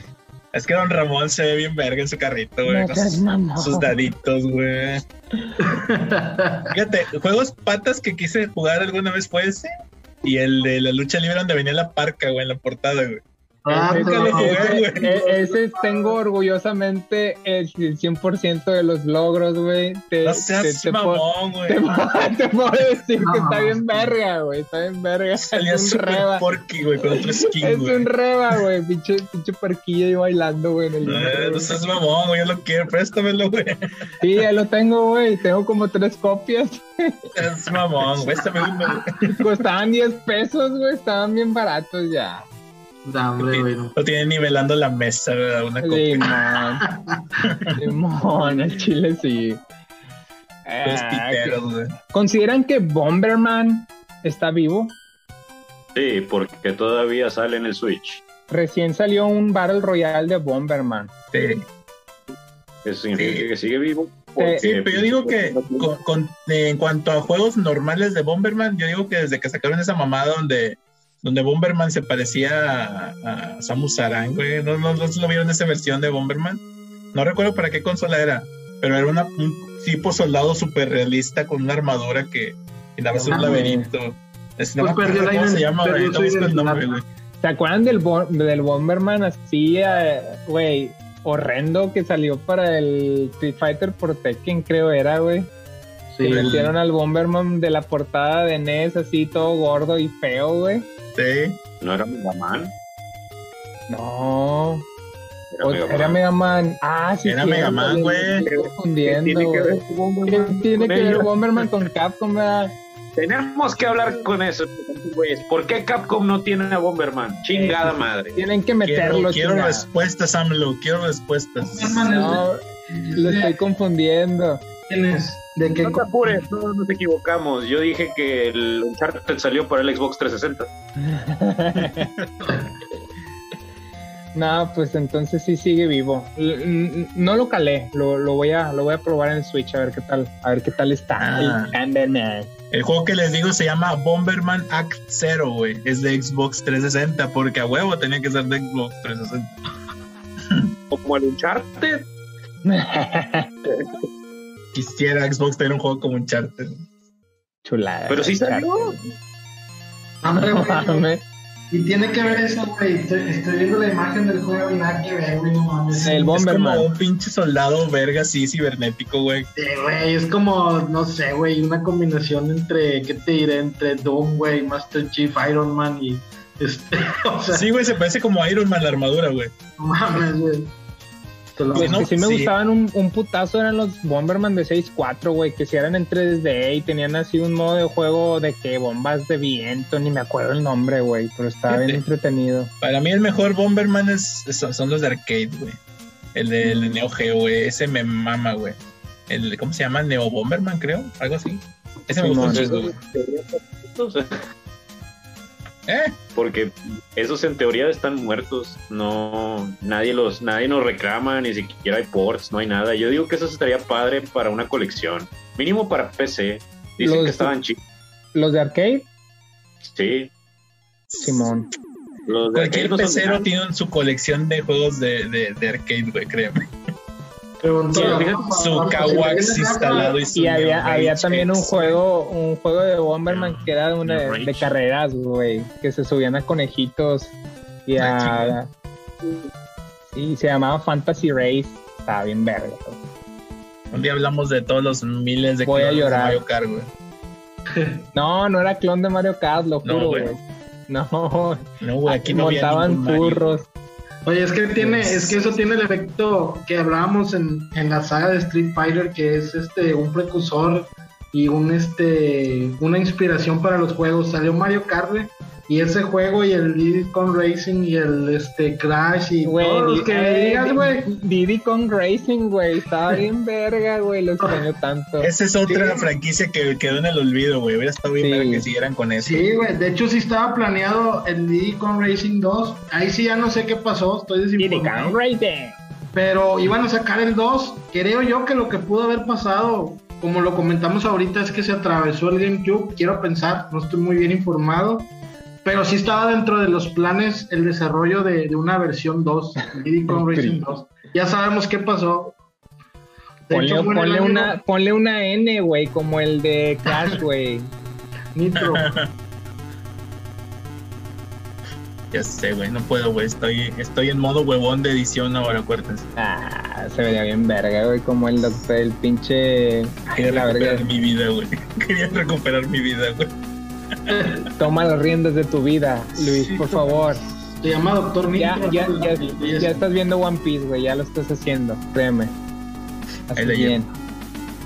Es que Don Ramón se ve bien verga en su carrito, güey. No sus, sus daditos, güey. Fíjate, juegos patas que quise jugar alguna vez fue ese. Y el de la lucha libre donde venía la parca, güey, en la portada, güey. Ah, Ese, nunca lo jugué, ese- güey. e- ese tengo orgullosamente el 100% de los logros, güey. Te, No te- seas te puedo- mamón, te güey. te puedo decir que No. está bien verga, güey. Está bien verga. Salía es un reba. porky, güey, con otro skin, Es un reba, güey. Pinche, pinche parquilla ahí bailando, güey. en el Eh, No seas mamón, güey, yo lo quiero, préstamelo, güey. Sí, ya lo tengo, güey. Tengo como tres copias. Es mamón, güey, préstame uno, güey. Costaban 10 pesos, güey. Estaban bien baratos ya. Dame, güey. no. Lo tiene nivelando la mesa, ¿verdad? Una copa. Limón. Limón, el chile sí. Los Ah, piteros, güey. ¿Consideran que Bomberman está vivo? Sí, porque todavía sale en el Switch. Recién salió un Battle Royale de Bomberman. Sí. Eso significa Sí. que sigue vivo. Sí, pero yo digo que pues, con, con- en cuanto a juegos normales de Bomberman, yo digo que desde que sacaron esa mamada donde, donde Bomberman se parecía a, a Samus Aran, güey, ¿no, no, no lo vieron esa versión de Bomberman? No recuerdo para qué consola era, pero era una, un tipo soldado súper realista con una armadura que andaba en un Ah, laberinto. Es, no Pues me acuerdo perdió la cómo se llama, perdió güey, su no busco el nombre, güey. ¿Se acuerdan del, Bo- del Bomberman así, eh, güey, horrendo que salió para el Street Fighter por Tekken, creo era, güey? Sí, metieron al Bomberman de la portada de NES así todo gordo y feo, güey. Sí. No era Mega Man. No, Era o- Mega era Man. Mega Man. Ah, sí, Era cierto, Mega Man, güey. confundiendo, Tiene que ver güey. con ¿Qué Bomberman. tiene que ver. Bomberman con Capcom, verdad? Tenemos que hablar con eso, güeyes. ¿Por qué Capcom no tiene a Bomberman? Chingada madre. Tienen que Quiero, meterlo, quiero chingada. respuestas, AMLO, quiero respuestas. No, lo estoy confundiendo. ¿Quién es? ¿De qué No te apures, todos nos equivocamos. Yo dije que el Uncharted salió para el Xbox 360. No, pues entonces sí sigue vivo. No lo calé, lo, lo voy a lo voy a probar en el Switch a ver qué tal, a ver qué tal está. Ah. el juego que les digo se llama Bomberman Act Zero, güey. Es de Xbox 360, porque a huevo tenía que ser de Xbox 360. Como el Uncharted. Quisiera Xbox tener un juego como Uncharted. Chulada. Pero sí salió. Hombre, güey, Mames. Y tiene que ver eso, güey. Estoy, estoy viendo la imagen del juego y nada que ver, güey, no mames. El Es Bomberman. como un pinche soldado verga así cibernético, güey. Sí, güey, es como, no sé, güey, una combinación entre, ¿qué te diré? Entre Doom, güey, Master Chief, Iron Man y este, o sea, Sí, güey, se parece como Iron Man la armadura, güey. no mames, güey. Los que sí me sí. gustaban un, un putazo eran los Bomberman de 6.4, güey, que si eran en 3D y tenían así un modo de juego de que bombas de viento, ni me acuerdo el nombre, güey, pero estaba bien entretenido. Para mí el mejor Bomberman es, son, son los de arcade, güey. El de, el de Neo Geo, güey. Ese me mama, güey. El, ¿Cómo se llama? Neo Bomberman, creo. Algo así. Ese me güey. ¿Eh? Porque esos en teoría están muertos. No, nadie los, nadie nos reclama, ni siquiera hay ports, no hay nada. Yo digo que eso estaría padre para una colección. Mínimo para PC. Dicen Los- que estaban chicos. Los de arcade, Sí. Simón. Los de Cualquier arcade no pecero tiene su colección de juegos de, de, de arcade, güey, créeme. Preguntó, Sí, Su Kawax instalado y su Y había, había también un juego, un juego de Bomberman que era de, una, carreras, güey, que se subían a conejitos y Ah, a... Y se llamaba Fantasy Race. Estaba bien verga. Un día hablamos de todos los miles de Voy a de. Mario Kart, güey. No, no era clon de Mario Kart, lo No, juro, güey. güey. No, No, güey, aquí no había montaban Mario. Oye, es que tiene, Pues- es que eso tiene el efecto que hablábamos en, en la saga de Street Fighter, que es este un precursor y un este una inspiración para los juegos. Salió Mario Kart y ese juego y el Diddy Kong Racing y el este Crash y Güey, todos los que me eh, digas, güey. Diddy Kong Racing, güey. Estaba bien verga, güey. Lo extraño tanto. Esa es otra Sí. franquicia que quedó en el olvido, güey. Hubiera estado bien Sí. verga que siguieran con eso. Sí, güey. De hecho, sí estaba planeado el Diddy Kong Racing 2. Ahí sí ya no sé qué pasó, estoy Diddy desinformado. Kong Racing. pero iban a sacar el 2. Creo yo que lo que pudo haber pasado, como lo comentamos ahorita, es que se atravesó el GameCube. Quiero pensar, no estoy muy bien informado. Pero sí estaba dentro de los planes el desarrollo de, de una versión 2, Diddy Kong Racing 2. Ya sabemos qué pasó. De Ponle, hecho, una, ponle una N, güey, como el de Crash, güey. Nitro. Ya sé, güey, no puedo, güey. Estoy, estoy en modo huevón de edición ahora, acuérdense. Ah, se vería bien verga, güey, como el doctor, el pinche... Quería la verga. recuperar mi vida, güey. Quería recuperar mi vida, güey. Toma las riendas de tu vida, Luis, Sí, por toma. favor. Se llama Doctor Ya, Nitro. ya, ya, Y es- ya estás viendo One Piece, güey, ya lo estás haciendo, créeme. Así bien.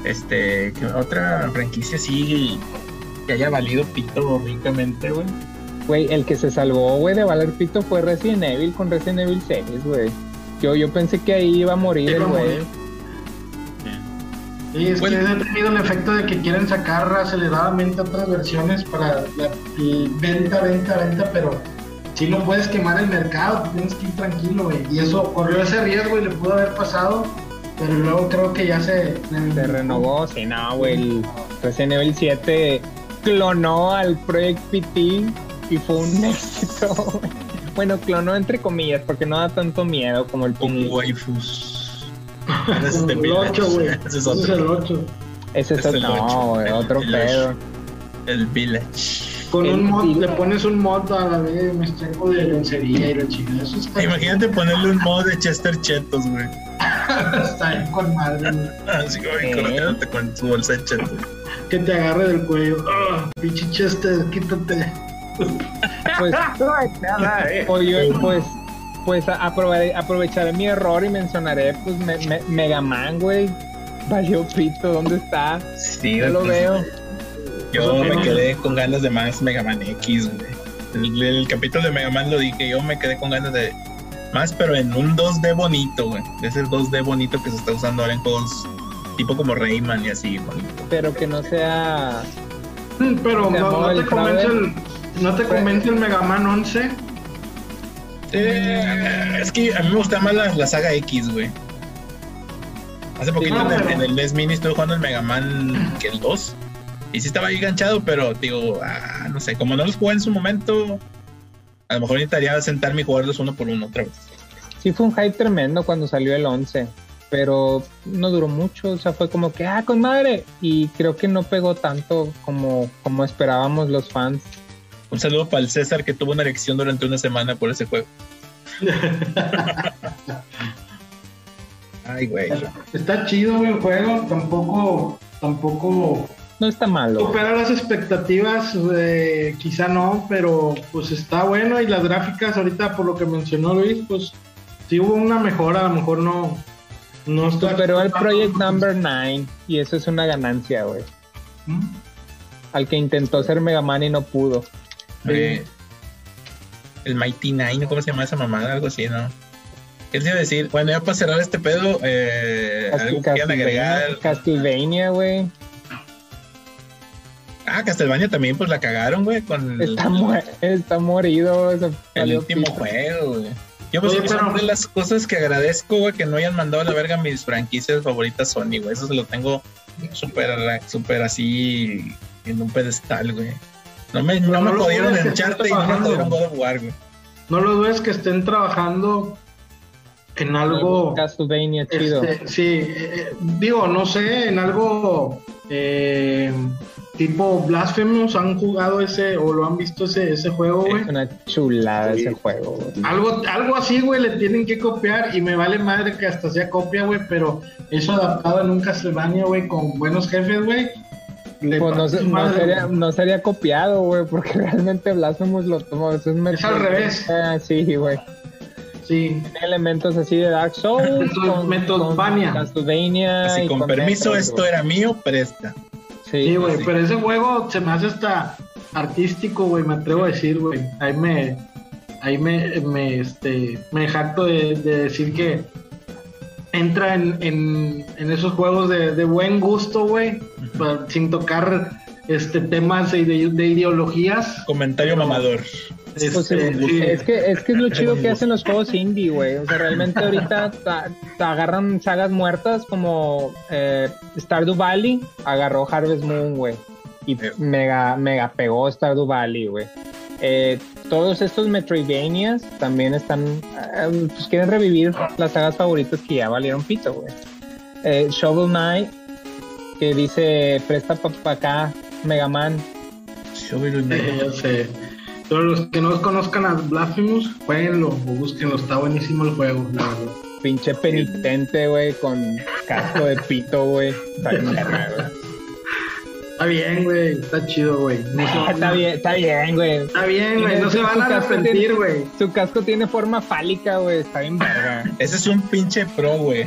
Este, que otra franquicia sí que haya valido pito ricamente, güey. Güey, el que se salvó, güey, de valer pito fue Resident Evil con Resident Evil 6, güey. Yo, yo pensé que ahí iba a morir Iba güey. Sí, es Bueno. que he tenido el efecto de que quieren sacar aceleradamente otras versiones para la y venta, venta, venta, pero si no puedes quemar el mercado, tienes que ir tranquilo, güey. Y eso corrió ese riesgo y le pudo haber pasado. Pero luego creo que ya se. Se renovó, sí, no, güey. El Resident Evil 7 clonó al Project PT y fue un éxito, güey. Bueno, clonó entre comillas, porque no da tanto miedo como el Con PT. waifus. Ese es de el 8, güey. Ese es el otro. 8. Ese es otro, no, güey, el otro Village. pedo. El Village. Con El un mod, le pones un mod a la vez me estrego de lencería y la chingada. Imagínate ponerle un modo de Chester Chetos, güey. está bien con madre, güey. Así como ¿Eh? colocándote con su bolsa de chetos. Que te agarre del cuello. Ah, pinche cheste, quítate. Pues, eh. pues, yo- pues, pues aprove- aprovecharé mi error y mencionaré, pues, me, me- Mega Man, güey. Valió pito, ¿dónde está? Sí, Yo lo veo. Yo Pues, me no. quedé con ganas de más Mega Man X, güey. El, el capítulo de Mega Man lo dije, yo me quedé con ganas de más, pero en un 2D bonito, güey. De ese 2D bonito que se está usando ahora en juegos tipo como Rayman y así, bonito. Pero que no sea. Mm, Pero no, no el te convence el, no te convence el Mega Man 11. Eh, es que a mí me gusta más la, la saga X, güey. Hace poquito no, en, el, pero- en el NES Mini estuve jugando el Mega Man que el 2. Y sí estaba ahí enganchado, pero digo, ah, no sé, como no los jugué en su momento, a lo mejor necesitaría sentarme y jugarlos uno por uno otra vez. Sí, fue un hype tremendo cuando salió el 11. Pero no duró mucho, o sea, fue como que, ah, con madre. Y creo que no pegó tanto como, como esperábamos los fans. Un saludo para el César que tuvo una erección durante una semana por ese juego. Ay, güey. Está chido el juego, tampoco, tampoco No está malo. supera las expectativas, eh, quizá no, pero pues está bueno y las gráficas ahorita por lo que mencionó Luis, pues sí hubo una mejora, a lo mejor no, no está. Superó al Project Number 9 y eso es una ganancia, güey. ¿Mm? Al que intentó ser Mega Man y no pudo. Eh, el Mighty Nine, ¿cómo se llama esa mamada? Algo así, ¿no? ¿Qué les iba a decir? Bueno, ya para cerrar este pedo, eh, algo que quieran agregar. Castlevania, güey. Ah, Castlevania también, pues la cagaron, güey, con el, Está, mu- está morido. se el último pito. juego, güey. Yo pues Oye, son pero- de las cosas que agradezco, güey, que no hayan mandado a la verga mis franquicias favoritas Sony, güey. Eso se lo tengo súper, súper así en un pedestal, güey. No me, no No, me no lo jodieron dudes que en están Charte y no me God of War, güey. No lo dudes que estén trabajando en algo. Castlevania, chido. Este, sí, eh, eh, digo, no sé, en algo eh, tipo Blasphemous han jugado ese o lo han visto ese, ese juego, güey. Es una chulada Sí. ese juego, güey. Algo, algo así, güey, le tienen que copiar y me vale madre que hasta sea copia, güey, pero eso adaptado en un Castlevania, güey, con buenos jefes, güey. Le Pues no, no sería, güey. no sería copiado, güey, porque realmente Blasphemous lo tomó. Es, un Es al revés. Ah, sí, güey. Sí, Tiene elementos así de Dark Souls. Metroid- Metroidvania. Castlevania. Así con permiso, esto era mío, presta. Sí, sí, güey, sí. pero ese juego se me hace hasta artístico, güey, me atrevo a decir, güey. Ahí me, ahí me, me, este, me jacto de, de decir que entra en, en, en esos juegos de, de buen gusto, güey, sin tocar este temas de, de- de ideologías. Comentario mamador. Este, Pues, sí, es que es que es lo chido que hacen los juegos indie, güey. O sea, realmente ahorita ta- ta- agarran sagas muertas como eh, Stardew Valley, agarró Harvest Moon, güey. Y Sí. mega, mega pegó Stardew Valley, güey. Eh, todos estos Metroidvanias también están, eh, pues quieren revivir las sagas favoritas que ya valieron pito, güey. Eh, Shovel Knight, que dice, presta para acá, Mega Man. Eh, ya sé. Todos los que no conozcan a Blasphemous, jueguenlo o búsquenlo, está buenísimo el juego, la verdad. Pinche penitente, güey, con casco de pito, güey. Está bien. Está bien, güey, está chido, güey. No se van a- Está bien, está bien, güey. Está bien, güey, no se van a arrepentir, güey. Su casco tiene forma fálica, güey. Está bien, verga. Ese es un pinche pro, güey.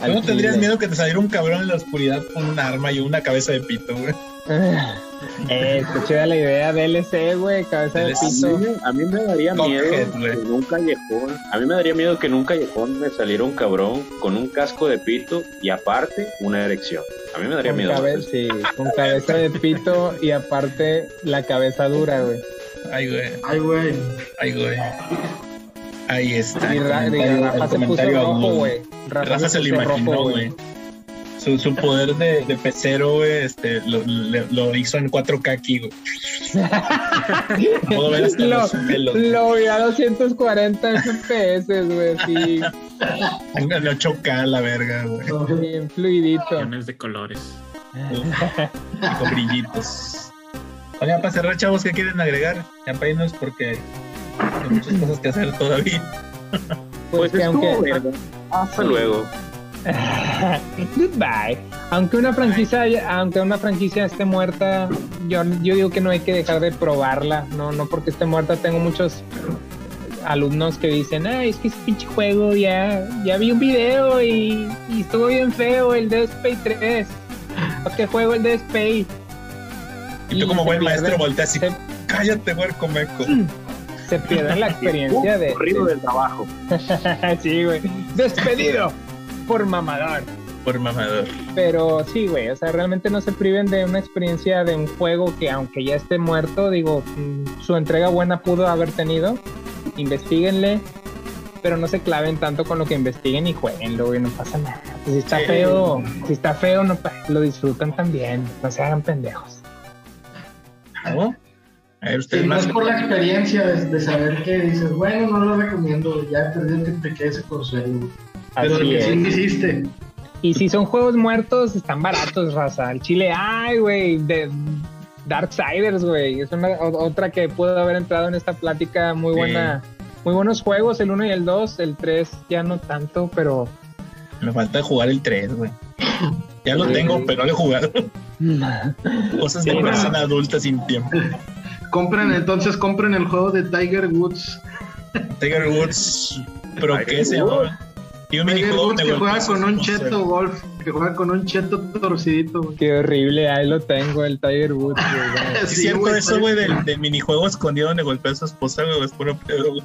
Al ¿No tendrías miedo que te saliera un cabrón en la oscuridad con un arma y una cabeza de pito, güey? Eh, chida la idea. DLC, güey. Cabeza de pito. a mí me daría miedo que en un callejón, a mí me daría miedo que en un callejón me saliera un cabrón con un casco de pito y aparte una erección. A mí me daría Con, miedo. cabe- sí, con cabeza de pito y aparte la cabeza dura, güey. Ay, güey. Ay, güey. Ay, güey. Ahí está. Y, el Ra- y Rafa el se puso rojo, güey. Rafa se lo puso rojo, imaginó, güey. Su, su poder de, de pecero, güey, este, lo, le- lo hizo en 4K aquí, güey. Puedo ver hasta Lo, los pelos. lo vi a 240 FPS, güey, así, Póngale 8K la verga, güey. bien fluidito. Millones de colores. Con brillitos. Oigan, para cerrar, chavos, ¿qué quieren agregar? Ya para irnos porque hay muchas cosas que hacer todavía. Pues, Pues que estuvo, aunque. Hasta luego. Goodbye. Aunque una franquicia, aunque una franquicia esté muerta, yo, yo digo que no hay que dejar de probarla. No, no porque esté muerta. Tengo muchos alumnos que dicen, ay, es que ese pinche juego ya, ya vi un video y, y estuvo bien feo el Dead Space 3. ¿Para qué juego el Dead Space? Y tú como buen maestro volteas y se, cállate, huerco meco. Se pierde la experiencia de, Corrido de- del trabajo. sí, güey. Despedido por mamador. Por mamador. Pero sí, güey, o sea, realmente no se priven de una experiencia de un juego que aunque ya esté muerto, digo, mm, su entrega buena pudo haber tenido. Investíguenle, pero no se claven tanto con lo que investiguen y jueguenlo, güey, no pasa nada. Pues si está Sí. feo, si está feo, no lo disfrutan también, no se hagan pendejos. ¿No? A ver, Sí, ustedes no más. es por la experiencia de, de saber que dices, bueno, no lo recomiendo, ya perdí el tiempo que ese consuelo. Pero Así que sí lo hiciste. Y si son juegos muertos, están baratos, raza. El chile, ay, güey, de Darksiders, güey. Es una otra que pudo haber entrado en esta plática. Muy Sí. buena. Muy buenos juegos, el 1 y el 2. El 3 ya no tanto, pero. Me falta jugar el 3, güey. Ya lo Sí. tengo, pero no lo he jugado. Cosas de Sí, no. persona adulta sin tiempo. Compren, entonces compren el juego de Tiger Woods. Tiger Woods, pero Tiger ¿qué se llama? Y un Tiger minijuego Woods que juega con un cheto golf, que juega con un cheto torcidito. güey. Qué horrible, ahí lo tengo, el Tiger Woods. güey. ¿Es Sí, cierto güey, eso, güey, del, del minijuego escondido donde golpea a su esposa, güey? Es puro pedo, güey.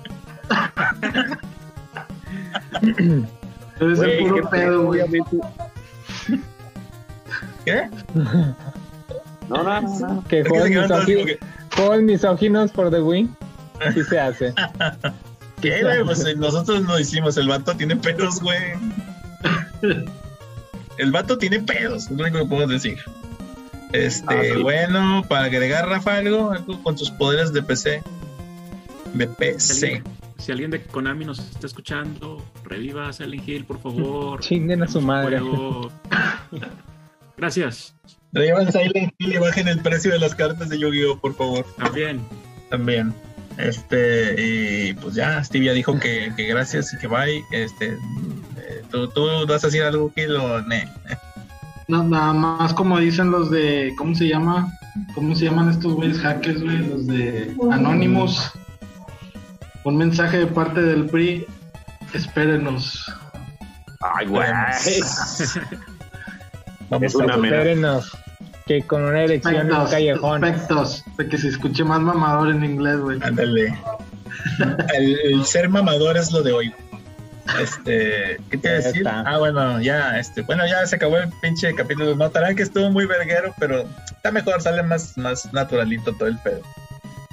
Debe ser puro qué pedo, güey. ¿Qué? No, no, no, no. Que que como misóginos, por The Win. Sí se hace. ¿qué, güey? Pues eh, nosotros no hicimos, el vato tiene pedos, güey. El vato tiene pedos, es lo único que puedo decir. Este, Ah, sí. bueno, para agregar, Rafa, algo, algo con tus poderes de PC. De Si PC. alguien, si alguien de Konami nos está escuchando, reviva a Silent Hill, por favor. Chinguen a su madre. Gracias. Llevan Silent Hill y bajen el precio de las cartas de Yu-Gi-Oh, por favor. También. También. Este, y pues ya, Steve ya dijo que, que gracias y que bye. Este, eh, ¿tú, ¿tú vas a decir algo, Kill o ne? No, nada más como dicen los de, ¿cómo se llama? ¿Cómo se llaman estos güeyes hackers, güey? Los de Anonymous. Un mensaje de parte del PRI. Espérenos. Ay, güey. Vamos a. Espérenos. Que con una erección en un callejón. aspectos. De que se escuche más mamador en inglés, güey. Ándale. El, el ser mamador es lo de hoy. Este, ¿qué te iba a decir? está. Ah, bueno, ya, este, bueno, ya se acabó el pinche capítulo. Notarán que estuvo muy verguero, pero está mejor, sale más, más naturalito todo el pedo.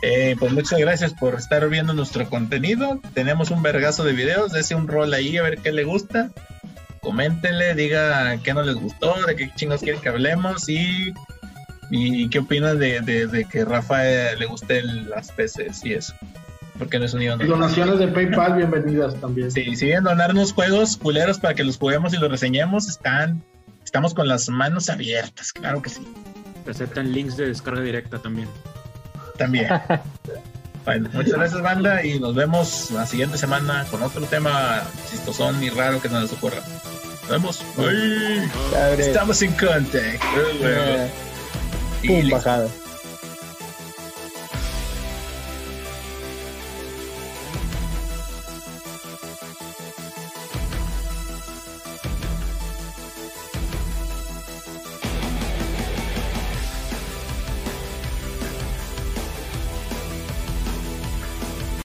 Eh, pues muchas gracias por estar viendo nuestro contenido. Tenemos un vergazo de videos, dése un rol ahí a ver qué le gusta. Coméntenle, diga qué no les gustó, de qué chingos quieren que hablemos y, y qué opinan de, de- de que Rafa eh, le gusten las PCs y eso. Porque no es un idioma. Donaciones de PayPal, bienvenidas también. Sí, si quieren donarnos juegos culeros para que los juguemos y los reseñemos, están, estamos con las manos abiertas, claro que sí, aceptan links de descarga directa también. también. bueno, muchas gracias banda y nos vemos la siguiente semana con otro tema chistosón y raro que nos les ocurra. Padre. Estamos en contact. Eh, Y Pum.